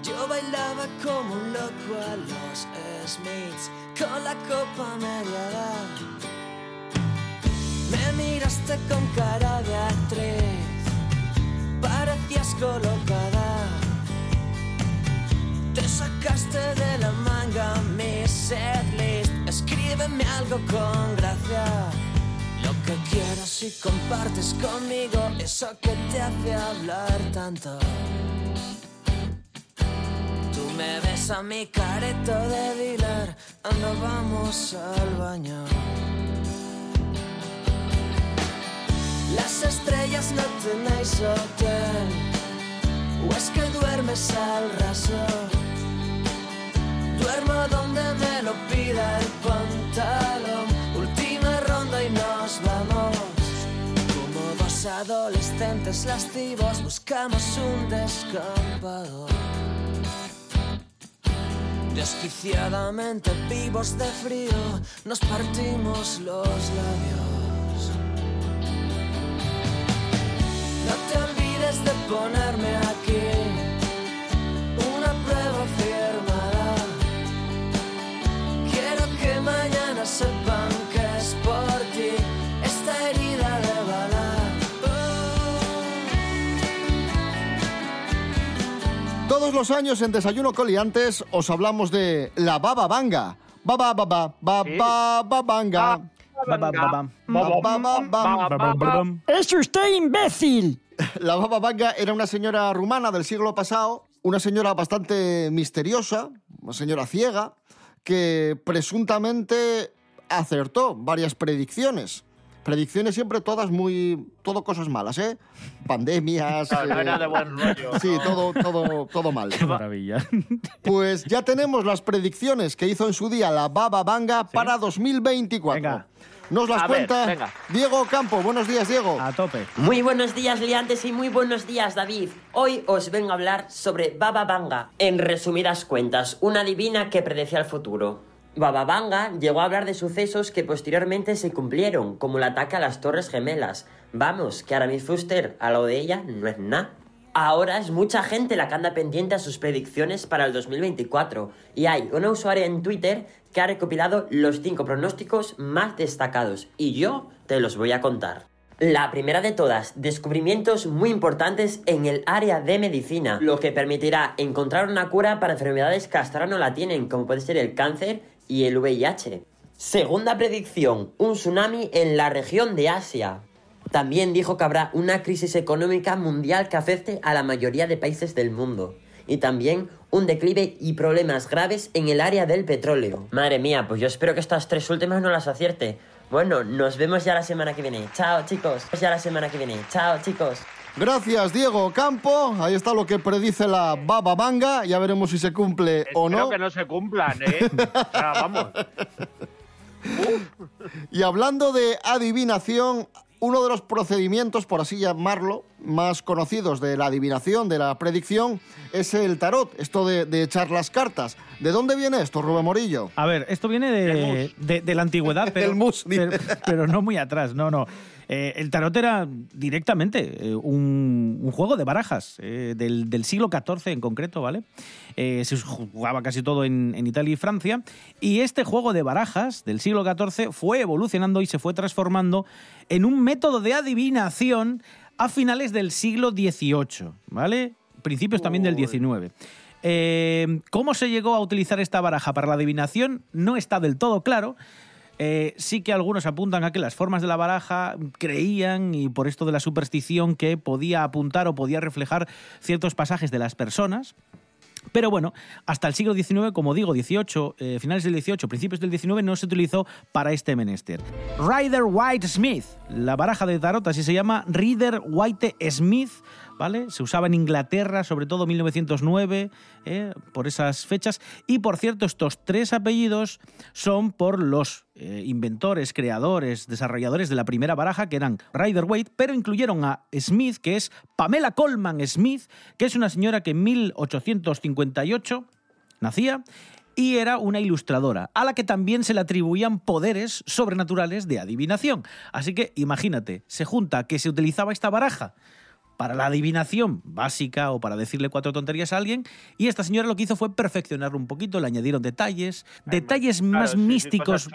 Yo bailaba como un loco a los Smiths con la copa media edad. Me miraste con cara de actriz, parecías colocada. Te sacaste de la manga mi setlist. Escríbeme algo con gracia. Lo que quieras si compartes conmigo eso que te hace hablar tanto. Tú me ves a mi careto de dealer, ando vamos al baño. Las estrellas no tenéis hotel, o es que duermes al raso. Duermo donde me lo pida el pantalón. Última ronda y nos vamos. Como dos adolescentes lascivos buscamos un descampado. Desquiciadamente vivos de frío nos partimos los labios. No te olvides de ponerme aquí una prueba
Todos los años en Desayuno Coliantes os hablamos de la baba banga. Baba baba baba baba banga.
¡Es usted imbécil! [LAUGHS]
La Baba Vanga era una señora rumana del siglo pasado, una señora bastante misteriosa, una señora ciega, que presuntamente acertó varias predicciones. Predicciones siempre todas muy... todo cosas malas, ¿eh? Pandemias...
No, no
eh,
era de buen rollo.
Sí,
¿no?
todo, todo, todo mal.
Qué maravilla. [LAUGHS]
Pues ya tenemos las predicciones que hizo en su día la Baba Vanga para 2024.
Venga.
Nos las
A ver,
cuenta
venga.
Diego Campo. Buenos días, Diego.
A tope.
Muy buenos días, liantes, y muy buenos días, David. Hoy os vengo a hablar sobre Baba Vanga. En resumidas cuentas, una divina que predecía el futuro. Baba Vanga llegó a hablar de sucesos que posteriormente se cumplieron, como el ataque a las Torres Gemelas. Vamos, que Aramis Fuster, a lo de ella, no es nada. Ahora es mucha gente la que anda pendiente a sus predicciones para el 2024 y hay una usuaria en Twitter que ha recopilado los 5 pronósticos más destacados y yo te los voy a contar. La primera de todas, descubrimientos muy importantes en el área de medicina, lo que permitirá encontrar una cura para enfermedades que hasta ahora no la tienen, como puede ser el cáncer y el VIH. Segunda predicción, un tsunami en la región de Asia. También dijo que habrá una crisis económica mundial que afecte a la mayoría de países del mundo. Y también un declive y problemas graves en el área del petróleo. Madre mía, pues yo espero que estas tres últimas no las acierte. Bueno, nos vemos ya la semana que viene. Chao, chicos. Ya la semana que viene. Chao, chicos.
Gracias, Diego Campo. Ahí está lo que predice la Baba Vanga. Ya veremos si se cumple o
Espero
no.
que no se cumplan, ¿eh? O sea, vamos. [LAUGHS]
Y hablando de adivinación, uno de los procedimientos, por así llamarlo, más conocidos de la adivinación, de la predicción, es el tarot, esto de, de echar las cartas. ¿De dónde viene esto, Rubén Morillo?
A ver, esto viene de, de- de la antigüedad, [LAUGHS] pero,
El mus,
pero, pero no muy atrás, no, no. Eh, el tarot era directamente eh, un, un juego de barajas eh, del, del siglo XIV en concreto, ¿vale? Eh, se jugaba casi todo en, en Italia y Francia. Y este juego de barajas del siglo XIV fue evolucionando y se fue transformando en un método de adivinación a finales del siglo XVIII, ¿vale? Principios también del XIX. Eh, ¿Cómo se llegó a utilizar esta baraja para la adivinación? No está del todo claro. Eh, sí que algunos apuntan a que las formas de la baraja creían, y por esto de la superstición, que podía apuntar o podía reflejar ciertos pasajes de las personas. Pero bueno, hasta el siglo XIX, como digo, 18, eh, finales del 18, principios del 19, no se utilizó para este menester. Rider White Smith, la baraja de tarot así se llama, Rider White Smith, Se usaba en Inglaterra, sobre todo 1909, eh, por esas fechas. Y por cierto, estos tres apellidos son por los eh, inventores, creadores, desarrolladores de la primera baraja, que eran Rider Waite, pero incluyeron a Smith, que es Pamela Coleman Smith, que es una señora que en 1858 nacía y era una ilustradora, a la que también se le atribuían poderes sobrenaturales de adivinación. Así que imagínate, se junta que se utilizaba esta baraja para la adivinación básica o para decirle cuatro tonterías a alguien, y esta señora lo que hizo fue perfeccionarlo un poquito, le añadieron detalles, detalles más
Claro,
místicos.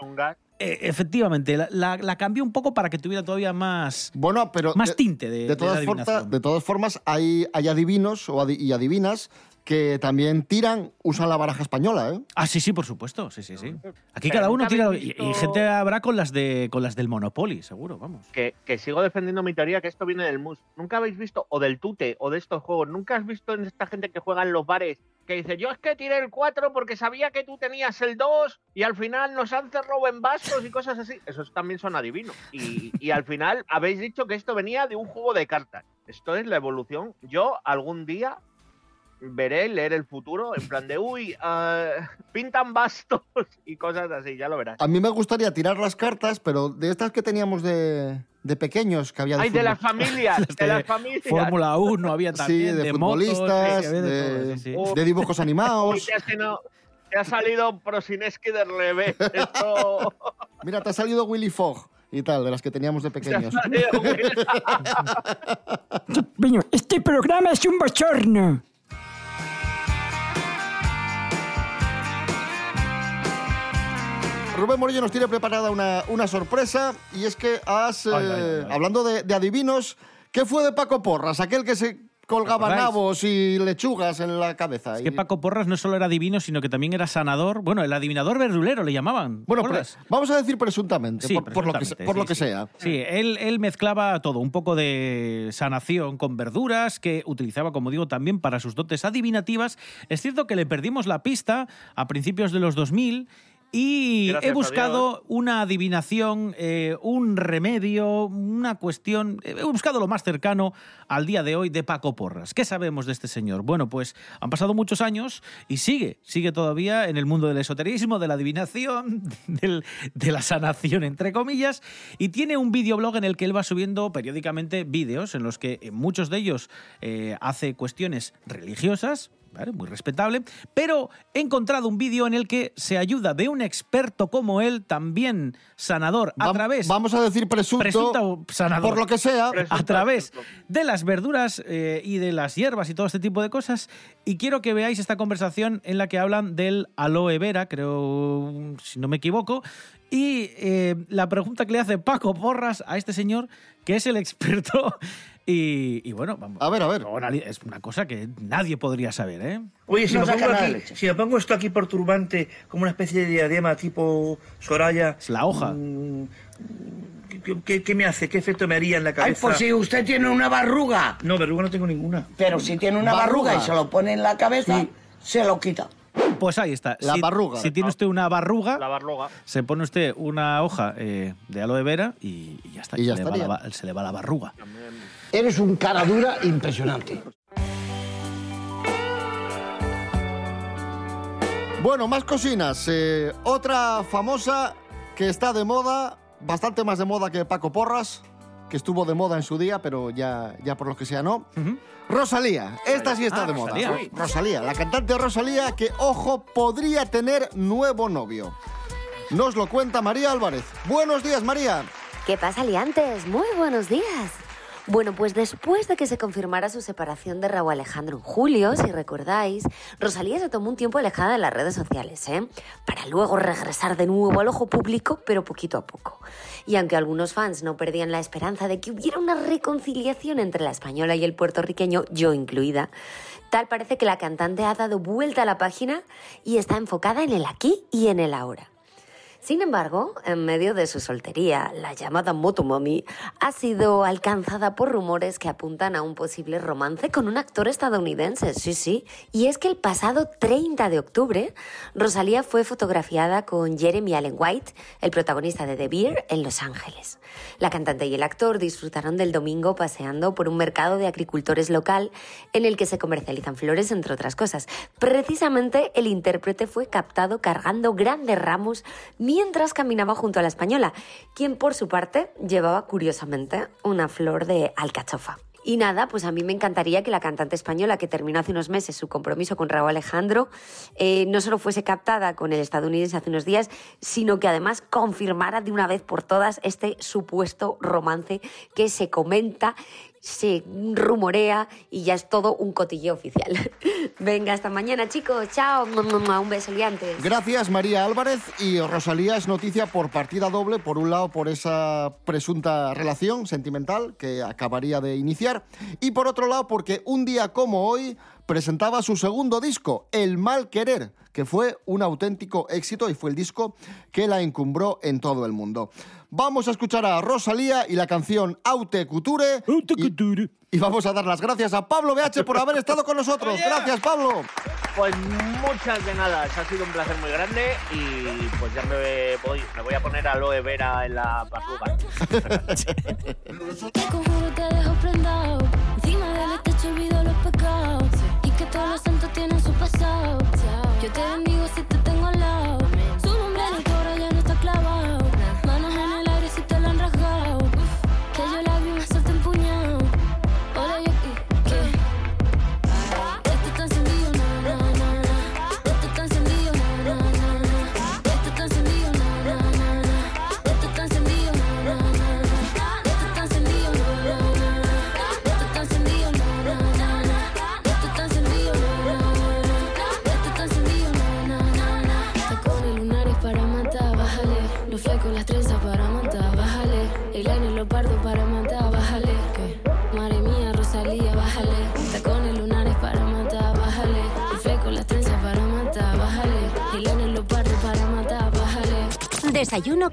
Eh, efectivamente, la, la- la cambió un poco para que tuviera todavía más,
Bueno, pero
más
de-
tinte de,
De
de
todas, formas, de todas formas, hay, hay adivinos o adi- y adivinas que también tiran, usan la baraja española, ¿eh?
Ah, sí, sí, por supuesto, sí, sí, sí. Aquí
Pero
cada uno tira y, gente habrá con las de con las del Monopoly, seguro, vamos.
Que, que sigo defendiendo mi teoría que esto viene del mus. ¿Nunca habéis visto, o del tute, o de estos juegos, nunca has visto en esta gente que juega en los bares que dice, yo es que tiré el 4 porque sabía que tú tenías el 2 y al final nos han cerrado en vasos y cosas así? Esos también son adivinos. Y, y al final habéis dicho que esto venía de un juego de cartas. Esto es la evolución. Yo algún día veré leer el futuro en plan de, uy, ah, pintan bastos [LAUGHS] y cosas así, ya lo verás.
A mí me gustaría tirar las cartas, pero de estas que teníamos de, de pequeños que había de
Ay, de las familias, [LAUGHS] de las familias.
Fórmula 1 había
Sí,
también,
de,
de, motos,
futbolistas,
sí, había de
de,
sí, sí.
De dibujos [LAUGHS]
Uy,
animados.
te, tenido- te ha salido Prosineski de revés. Esto...
Mira, te ha salido Willy Fogg y tal, de las que teníamos de
te ha
pequeños.
este programa es un bochorno.
Rubén Morillo nos tiene preparada una, una sorpresa y es que has, eh,
Ay, ay, ay, ay.
hablando de, de adivinos, ¿qué fue de Paco Porras? Aquel que se colgaba nabos y lechugas en la cabeza.
Es que
Y-
Paco Porras no solo era divino, sino que también era sanador. Bueno, el adivinador verdulero le llamaban.
Bueno,
¿recuerdas?
vamos a decir presuntamente,
Sí,
por, por lo que, lo que
sí.
sea.
Sí, él, él mezclaba todo, un poco de sanación con verduras que utilizaba, como digo, también para sus dotes adivinativas. Es cierto que le perdimos la pista a principios de los 2000 y
Gracias
he buscado una adivinación, eh, un remedio, una cuestión. He buscado lo más cercano al día de hoy de Paco Porras. ¿Qué sabemos de este señor? Bueno, pues han pasado muchos años y sigue, sigue todavía en el mundo del esoterismo, de la adivinación, [LAUGHS] del- de la sanación, entre comillas, y tiene un videoblog en el que él va subiendo periódicamente vídeos en los que eh, muchos de ellos eh, hace cuestiones religiosas, ¿vale? muy respetable, pero he encontrado un vídeo en el que se ayuda de un experto como él, también sanador, a través...
Vamos a decir presunto,
Presunto sanador.
por lo que sea.
a través de las verduras eh, y de las hierbas y todo este tipo de cosas. Y quiero que veáis esta conversación en la que hablan del aloe vera, creo, si no me equivoco. Y eh, la pregunta que le hace Paco Porras a este señor, que es el [LAUGHS] experto. Y, y bueno, vamos.
A ver, a ver.
Es una cosa que nadie podría saber, ¿eh?
Oye, si,
No
me pongo aquí, si me pongo esto aquí por turbante, como una especie de diadema tipo Soraya.
Es la hoja.
mm, ¿qué, qué- qué me hace? ¿Qué efecto me haría en la
Ay,
cabeza?
pues si usted tiene una barruga.
No, verruga no tengo ninguna.
Pero si tiene una barruga, y se lo pone en la cabeza, se lo quita.
Pues ahí está.
La
si,
barruga.
Si tiene usted una barruga,
La barruga.
se pone usted una hoja eh, de aloe vera y, y ya está.
Y ya
se, le va la, se le va la barruga.
Eres un cara dura impresionante.
Bueno, más cocinas. Eh, otra famosa que está de moda, bastante más de moda que Paco Porras, que estuvo de moda en su día, pero ya, ya por lo que sea no. Rosalía, esta sí está
Ah,
de moda.
Rosalía.
Sí. Rosalía, la cantante Rosalía que, ojo, podría tener nuevo novio. Nos lo cuenta María Álvarez. Buenos días, María.
¿Qué pasa, liantes? Muy buenos días. Bueno, pues después de que se confirmara su separación de Raúl Alejandro en julio, si recordáis, Rosalía se tomó un tiempo alejada de las redes sociales, ¿eh? Para luego regresar de nuevo al ojo público, pero poquito a poco. Y aunque algunos fans no perdían la esperanza de que hubiera una reconciliación entre la española y el puertorriqueño, yo incluida, tal parece que la cantante ha dado vuelta a la página y está enfocada en el aquí y en el ahora. Sin embargo, en medio de su soltería, la llamada Motomami ha sido alcanzada por rumores que apuntan a un posible romance con un actor estadounidense, sí, sí. Y es que el pasado 30 de octubre, Rosalía fue fotografiada con Jeremy Allen White, el protagonista de The Beer, en Los Ángeles. La cantante y el actor disfrutaron del domingo paseando por un mercado de agricultores local en el que se comercializan flores, entre otras cosas. Precisamente el intérprete fue captado cargando grandes ramos mientras caminaba junto a la española, quien por su parte llevaba curiosamente una flor de alcachofa. Y nada, pues a mí me encantaría que la cantante española que terminó hace unos meses su compromiso con Raúl Alejandro eh, no solo fuese captada con el estadounidense hace unos días, sino que además confirmara de una vez por todas este supuesto romance que se comenta, se rumorea y ya es todo un cotilleo oficial. [LAUGHS] Venga, hasta mañana chicos, chao, un beso liantes.
Gracias, María Álvarez. Y Rosalía es noticia por partida doble. Por un lado, por esa presunta relación sentimental que acabaría de iniciar. Y por otro lado, porque un día como hoy presentaba su segundo disco, El Mal Querer, que fue un auténtico éxito y fue el disco que la encumbró en todo el mundo. Vamos a escuchar a Rosalía y la canción Aute Couture. Y, y vamos a dar las gracias a Pablo BH por haber estado con nosotros. Gracias, Pablo.
Pues muchas de nada, ha sido un placer muy grande y pues ya me voy, me voy a poner aloe vera en la barruga.
Te conjuro te dejo prendado. Encima del techo olvido los pecados.
tenía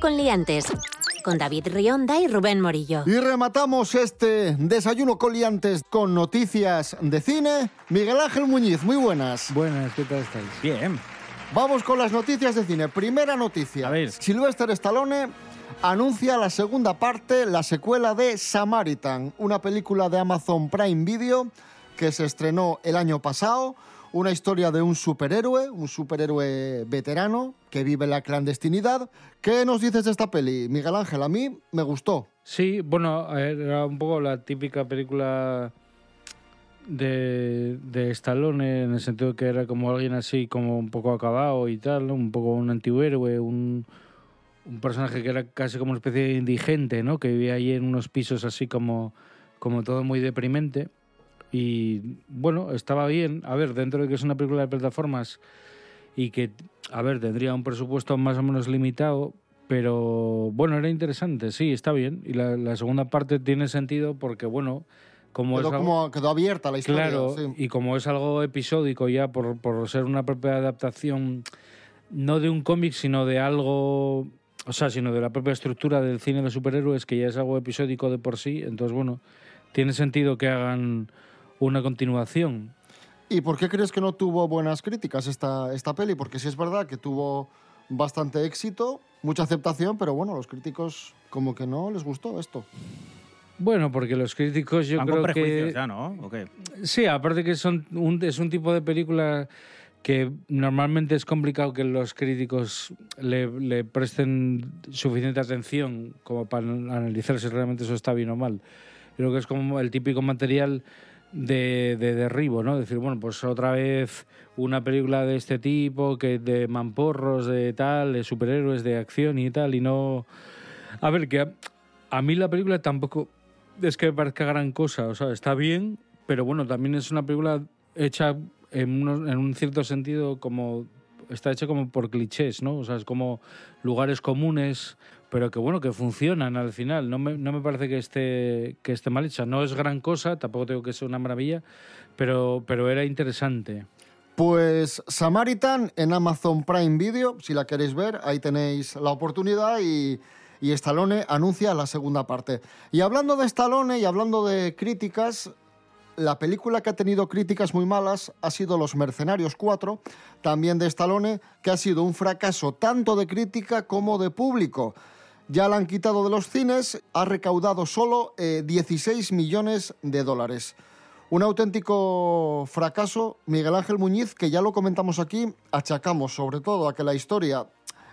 con liantes. Con David Rionda y Rubén Morillo.
Y rematamos este desayuno coliantes con noticias de cine. Miguel Ángel Muñiz, muy buenas.
Buenas, ¿qué tal estáis? Bien.
Vamos con las noticias de cine. Primera noticia.
A ver.
Sylvester Stallone anuncia la segunda parte, la secuela de Samaritan, una película de Amazon Prime Video que se estrenó el año pasado. Una historia de un superhéroe, un superhéroe veterano que vive en la clandestinidad. ¿Qué nos dices de esta peli, Miguel Ángel? A mí me gustó.
Sí, bueno, era un poco la típica película de, de Stallone, en el sentido que era como alguien así, como un poco acabado y tal, un poco un antihéroe, un, un personaje que era casi como una especie de indigente, ¿no? que vivía allí en unos pisos así como, como todo muy deprimente. Y bueno, estaba bien. A ver, dentro de que es una película de plataformas y que, a ver, tendría un presupuesto más o menos limitado, pero bueno, era interesante, sí, está bien. Y la, la segunda parte tiene sentido porque, bueno, como
quedó,
es algo-
como, quedó abierta la historia.
Claro,
sí.
y como es algo episódico ya por, por ser una propia adaptación, no de un cómic, sino de algo, o sea, sino de la propia estructura del cine de superhéroes, que ya es algo episódico de por sí, entonces bueno, tiene sentido que hagan una continuación.
¿Y por qué crees que no tuvo buenas críticas esta, esta peli? Porque sí es verdad que tuvo bastante éxito, mucha aceptación, pero bueno, a los críticos como que no les gustó esto.
Bueno, porque los críticos yo
Van
creo
con prejuicios
que...
ya, ¿no? ¿O qué?
Sí, aparte que son un, es un tipo de película que normalmente es complicado que los críticos le, le presten suficiente atención como para analizar si realmente eso está bien o mal. Creo que es como el típico material de, de derribo, ¿no? Decir, bueno, pues otra vez una película de este tipo, que de mamporros, de tal, de superhéroes, de acción y tal, y no... A ver, que a, mí la película tampoco es que parezca gran cosa, o sea, está bien, pero bueno, también es una película hecha en, unos- en un cierto sentido como está hecha como por clichés, ¿no? O sea, es como lugares comunes, pero que bueno, que funcionan al final. No me, no me parece que esté, que esté mal hecha. No es gran cosa, tampoco tengo que sea una maravilla, pero, pero era interesante.
Pues Samaritan en Amazon Prime Video, si la queréis ver, ahí tenéis la oportunidad y, y Stallone anuncia la segunda parte. Y hablando de Stallone y hablando de críticas, la película que ha tenido críticas muy malas ha sido Los Mercenarios 4, también de Stallone, que ha sido un fracaso tanto de crítica como de público. Ya la han quitado de los cines, ha recaudado solo eh, 16 millones de dólares. Un auténtico fracaso, Miguel Ángel Muñiz, que ya lo comentamos aquí, achacamos sobre todo a que la historia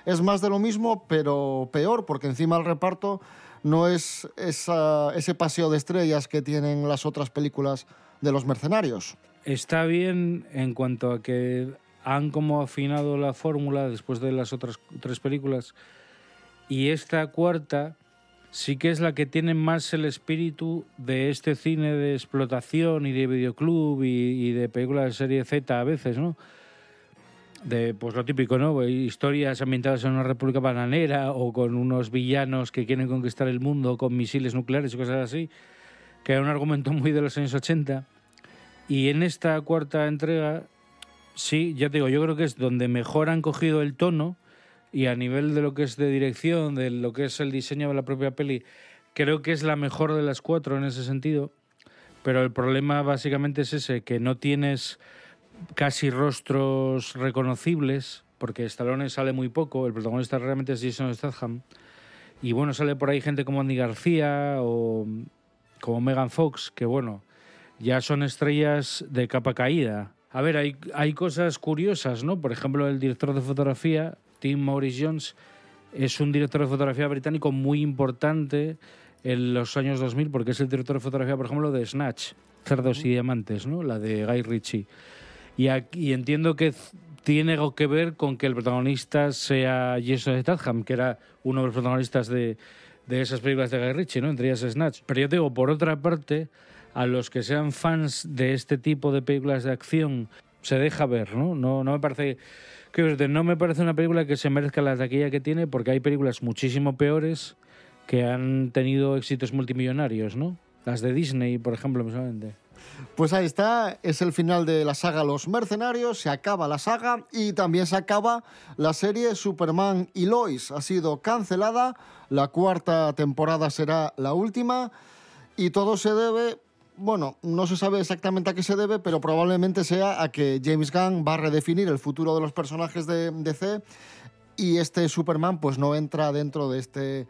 es más de lo mismo, pero peor, porque encima el reparto no es ese paseo de estrellas que tienen las otras películas de los mercenarios.
Está bien en cuanto a que han como afinado la fórmula después de las otras tres películas y esta cuarta sí que es la que tiene más el espíritu de este cine de explotación y de videoclub y, de películas de serie Z a veces, ¿no? De pues lo típico, ¿no? Historias ambientadas en una república bananera o con unos villanos que quieren conquistar el mundo con misiles nucleares y cosas así, que era un argumento muy de los años 80. Y en esta cuarta entrega, sí, ya te digo, yo creo que es donde mejor han cogido el tono y a nivel de lo que es de dirección, de lo que es el diseño de la propia peli, creo que es la mejor de las cuatro en ese sentido. Pero el problema básicamente es ese, que no tienes casi rostros reconocibles, porque Stallone sale muy poco, el protagonista realmente es Jason Statham. Y bueno, sale por ahí gente como Andy García o como Megan Fox, que bueno, ya son estrellas de capa caída. A ver, hay, hay cosas curiosas, ¿no? Por ejemplo, el director de fotografía, Tim Maurice Jones, es un director de fotografía británico muy importante en los años 2000, porque es el director de fotografía, por ejemplo, de Snatch, Cerdos y Diamantes, ¿no? La de Guy Ritchie. Y, aquí, entiendo que tiene algo que ver con que el protagonista sea Jason Statham, que era uno de los protagonistas de, de esas películas de Guy Ritchie, ¿no? Entre ellas Snatch. Pero yo digo, por otra parte, a los que sean fans de este tipo de películas de acción, se deja ver, ¿no? No, no me parece... decirte, no me parece una película que se merezca la taquilla que tiene, porque hay películas muchísimo peores que han tenido éxitos multimillonarios, ¿no? Las de Disney, por ejemplo, personalmente.
Pues ahí está, es el final de la saga Los Mercenarios, se acaba la saga y también se acaba la serie Superman y Lois. Ha sido cancelada, la cuarta temporada será la última y todo se debe, bueno, no se sabe exactamente a qué se debe, pero probablemente sea a que James Gunn va a redefinir el futuro de los personajes de DC y este Superman pues no entra dentro de este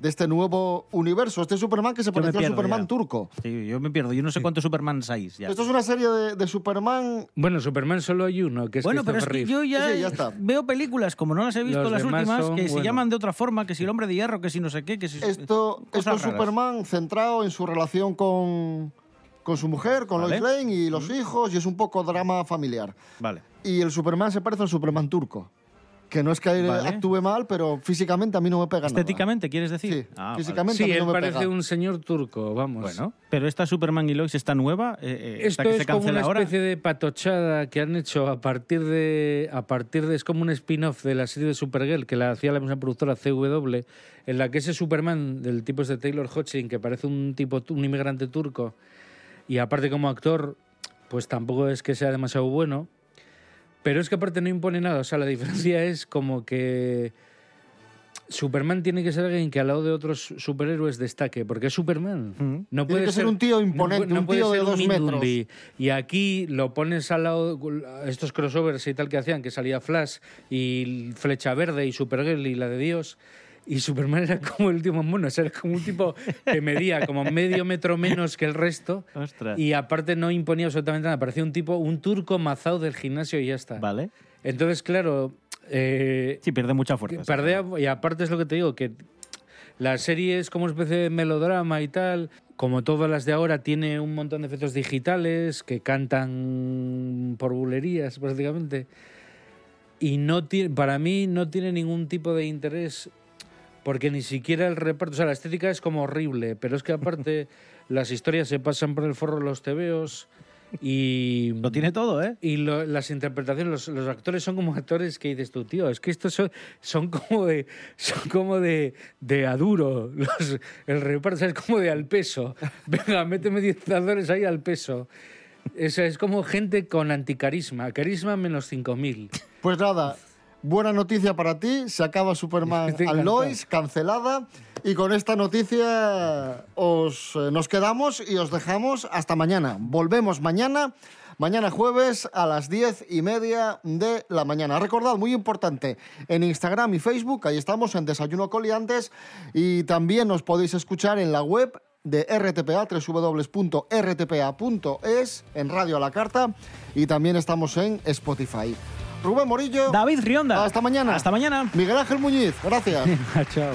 de este nuevo universo. Este Superman que se parecía al Superman
ya.
turco.
Sí, yo me pierdo. Yo no sé cuántos Superman hay. Ya.
Esto es una serie de, de Superman.
Bueno, Superman solo hay uno, que es
bueno, pero es que yo ya,
Sí, ya está.
veo películas, como no las he visto
Los
las últimas,
son,
que se llaman de otra forma, que si el hombre de hierro, que si no sé qué, que si...
Esto, esto es. Superman centrado en su relación con, con su mujer, con
Vale.
Lois Lane y los hijos, y es un poco drama familiar.
Vale.
Y el Superman se parece al Superman turco. Que no es que
Vale.
actúe mal, pero físicamente a mí no me pega
Estéticamente, ¿quieres decir?
Sí,
Ah, vale.
físicamente
Sí,
a mí
él
no me
parece
pega.
un señor turco, vamos.
Bueno, pero esta Superman y Lois está nueva, eh, eh, esta
Esto
que
es
se
como
cancela
una
ahora.
especie de patochada que han hecho a partir de a partir de es como un spin-off de la serie de Supergirl que la hacía la misma productora CW en la que ese Superman del tipo es de Taylor Hodgkin que parece un tipo un inmigrante turco y aparte como actor pues tampoco es que sea demasiado bueno pero es que aparte no impone nada o sea la diferencia es como que Superman tiene que ser alguien que al lado de otros superhéroes destaque, porque es Superman. No
Tiene
puede
que ser un tío imponente,
no no
un tío de dos
Mindundi. Y aquí lo pones al lado estos crossovers y tal que hacían, que salía Flash y Flecha Verde y Supergirl y la de Dios. Y Superman era como el último mono, o sea, era como un tipo que medía como medio metro menos que el resto.
Ostras.
Y aparte no imponía absolutamente nada. Parecía un tipo, un turco mazao del gimnasio y ya está.
Vale.
Entonces, claro. eh,
Sí, pierde mucha fuerza.
perdea- y aparte es lo que te digo, que la serie es como una especie de melodrama y tal. Como todas las de ahora, tiene un montón de efectos digitales que cantan por bulerías, prácticamente. Y no tiene, para mí no tiene ningún tipo de interés, porque ni siquiera el reparto. O sea, la estética es como horrible, pero es que aparte [LAUGHS] las historias se pasan por el forro de los tebeos. Y [LAUGHS]
lo tiene todo, ¿eh?
Y lo- las interpretaciones, los, los actores son como actores que dices tú, tío, es que estos son, son como de son como de, de aduro, los, el reparto es como de al peso. [LAUGHS] Venga, méteme 10 actores ahí al peso. Es, es como gente con anticarisma, carisma menos 5000.
Pues nada, buena noticia para ti. Se acaba Superman. [LAUGHS] Lois, cancelada. Y con esta noticia os, eh, nos quedamos y os dejamos hasta mañana. Volvemos mañana. Mañana jueves a las diez y media de la mañana. Recordad, muy importante, en Instagram y Facebook, ahí estamos en Desayuno Coliantes y también nos podéis escuchar en la web de RTPA, www.rtpa.es, en Radio a la Carta y también estamos en Spotify. Rubén Morillo.
David Rionda.
Hasta mañana.
Hasta mañana.
Miguel Ángel Muñiz, gracias. [LAUGHS]
Chao.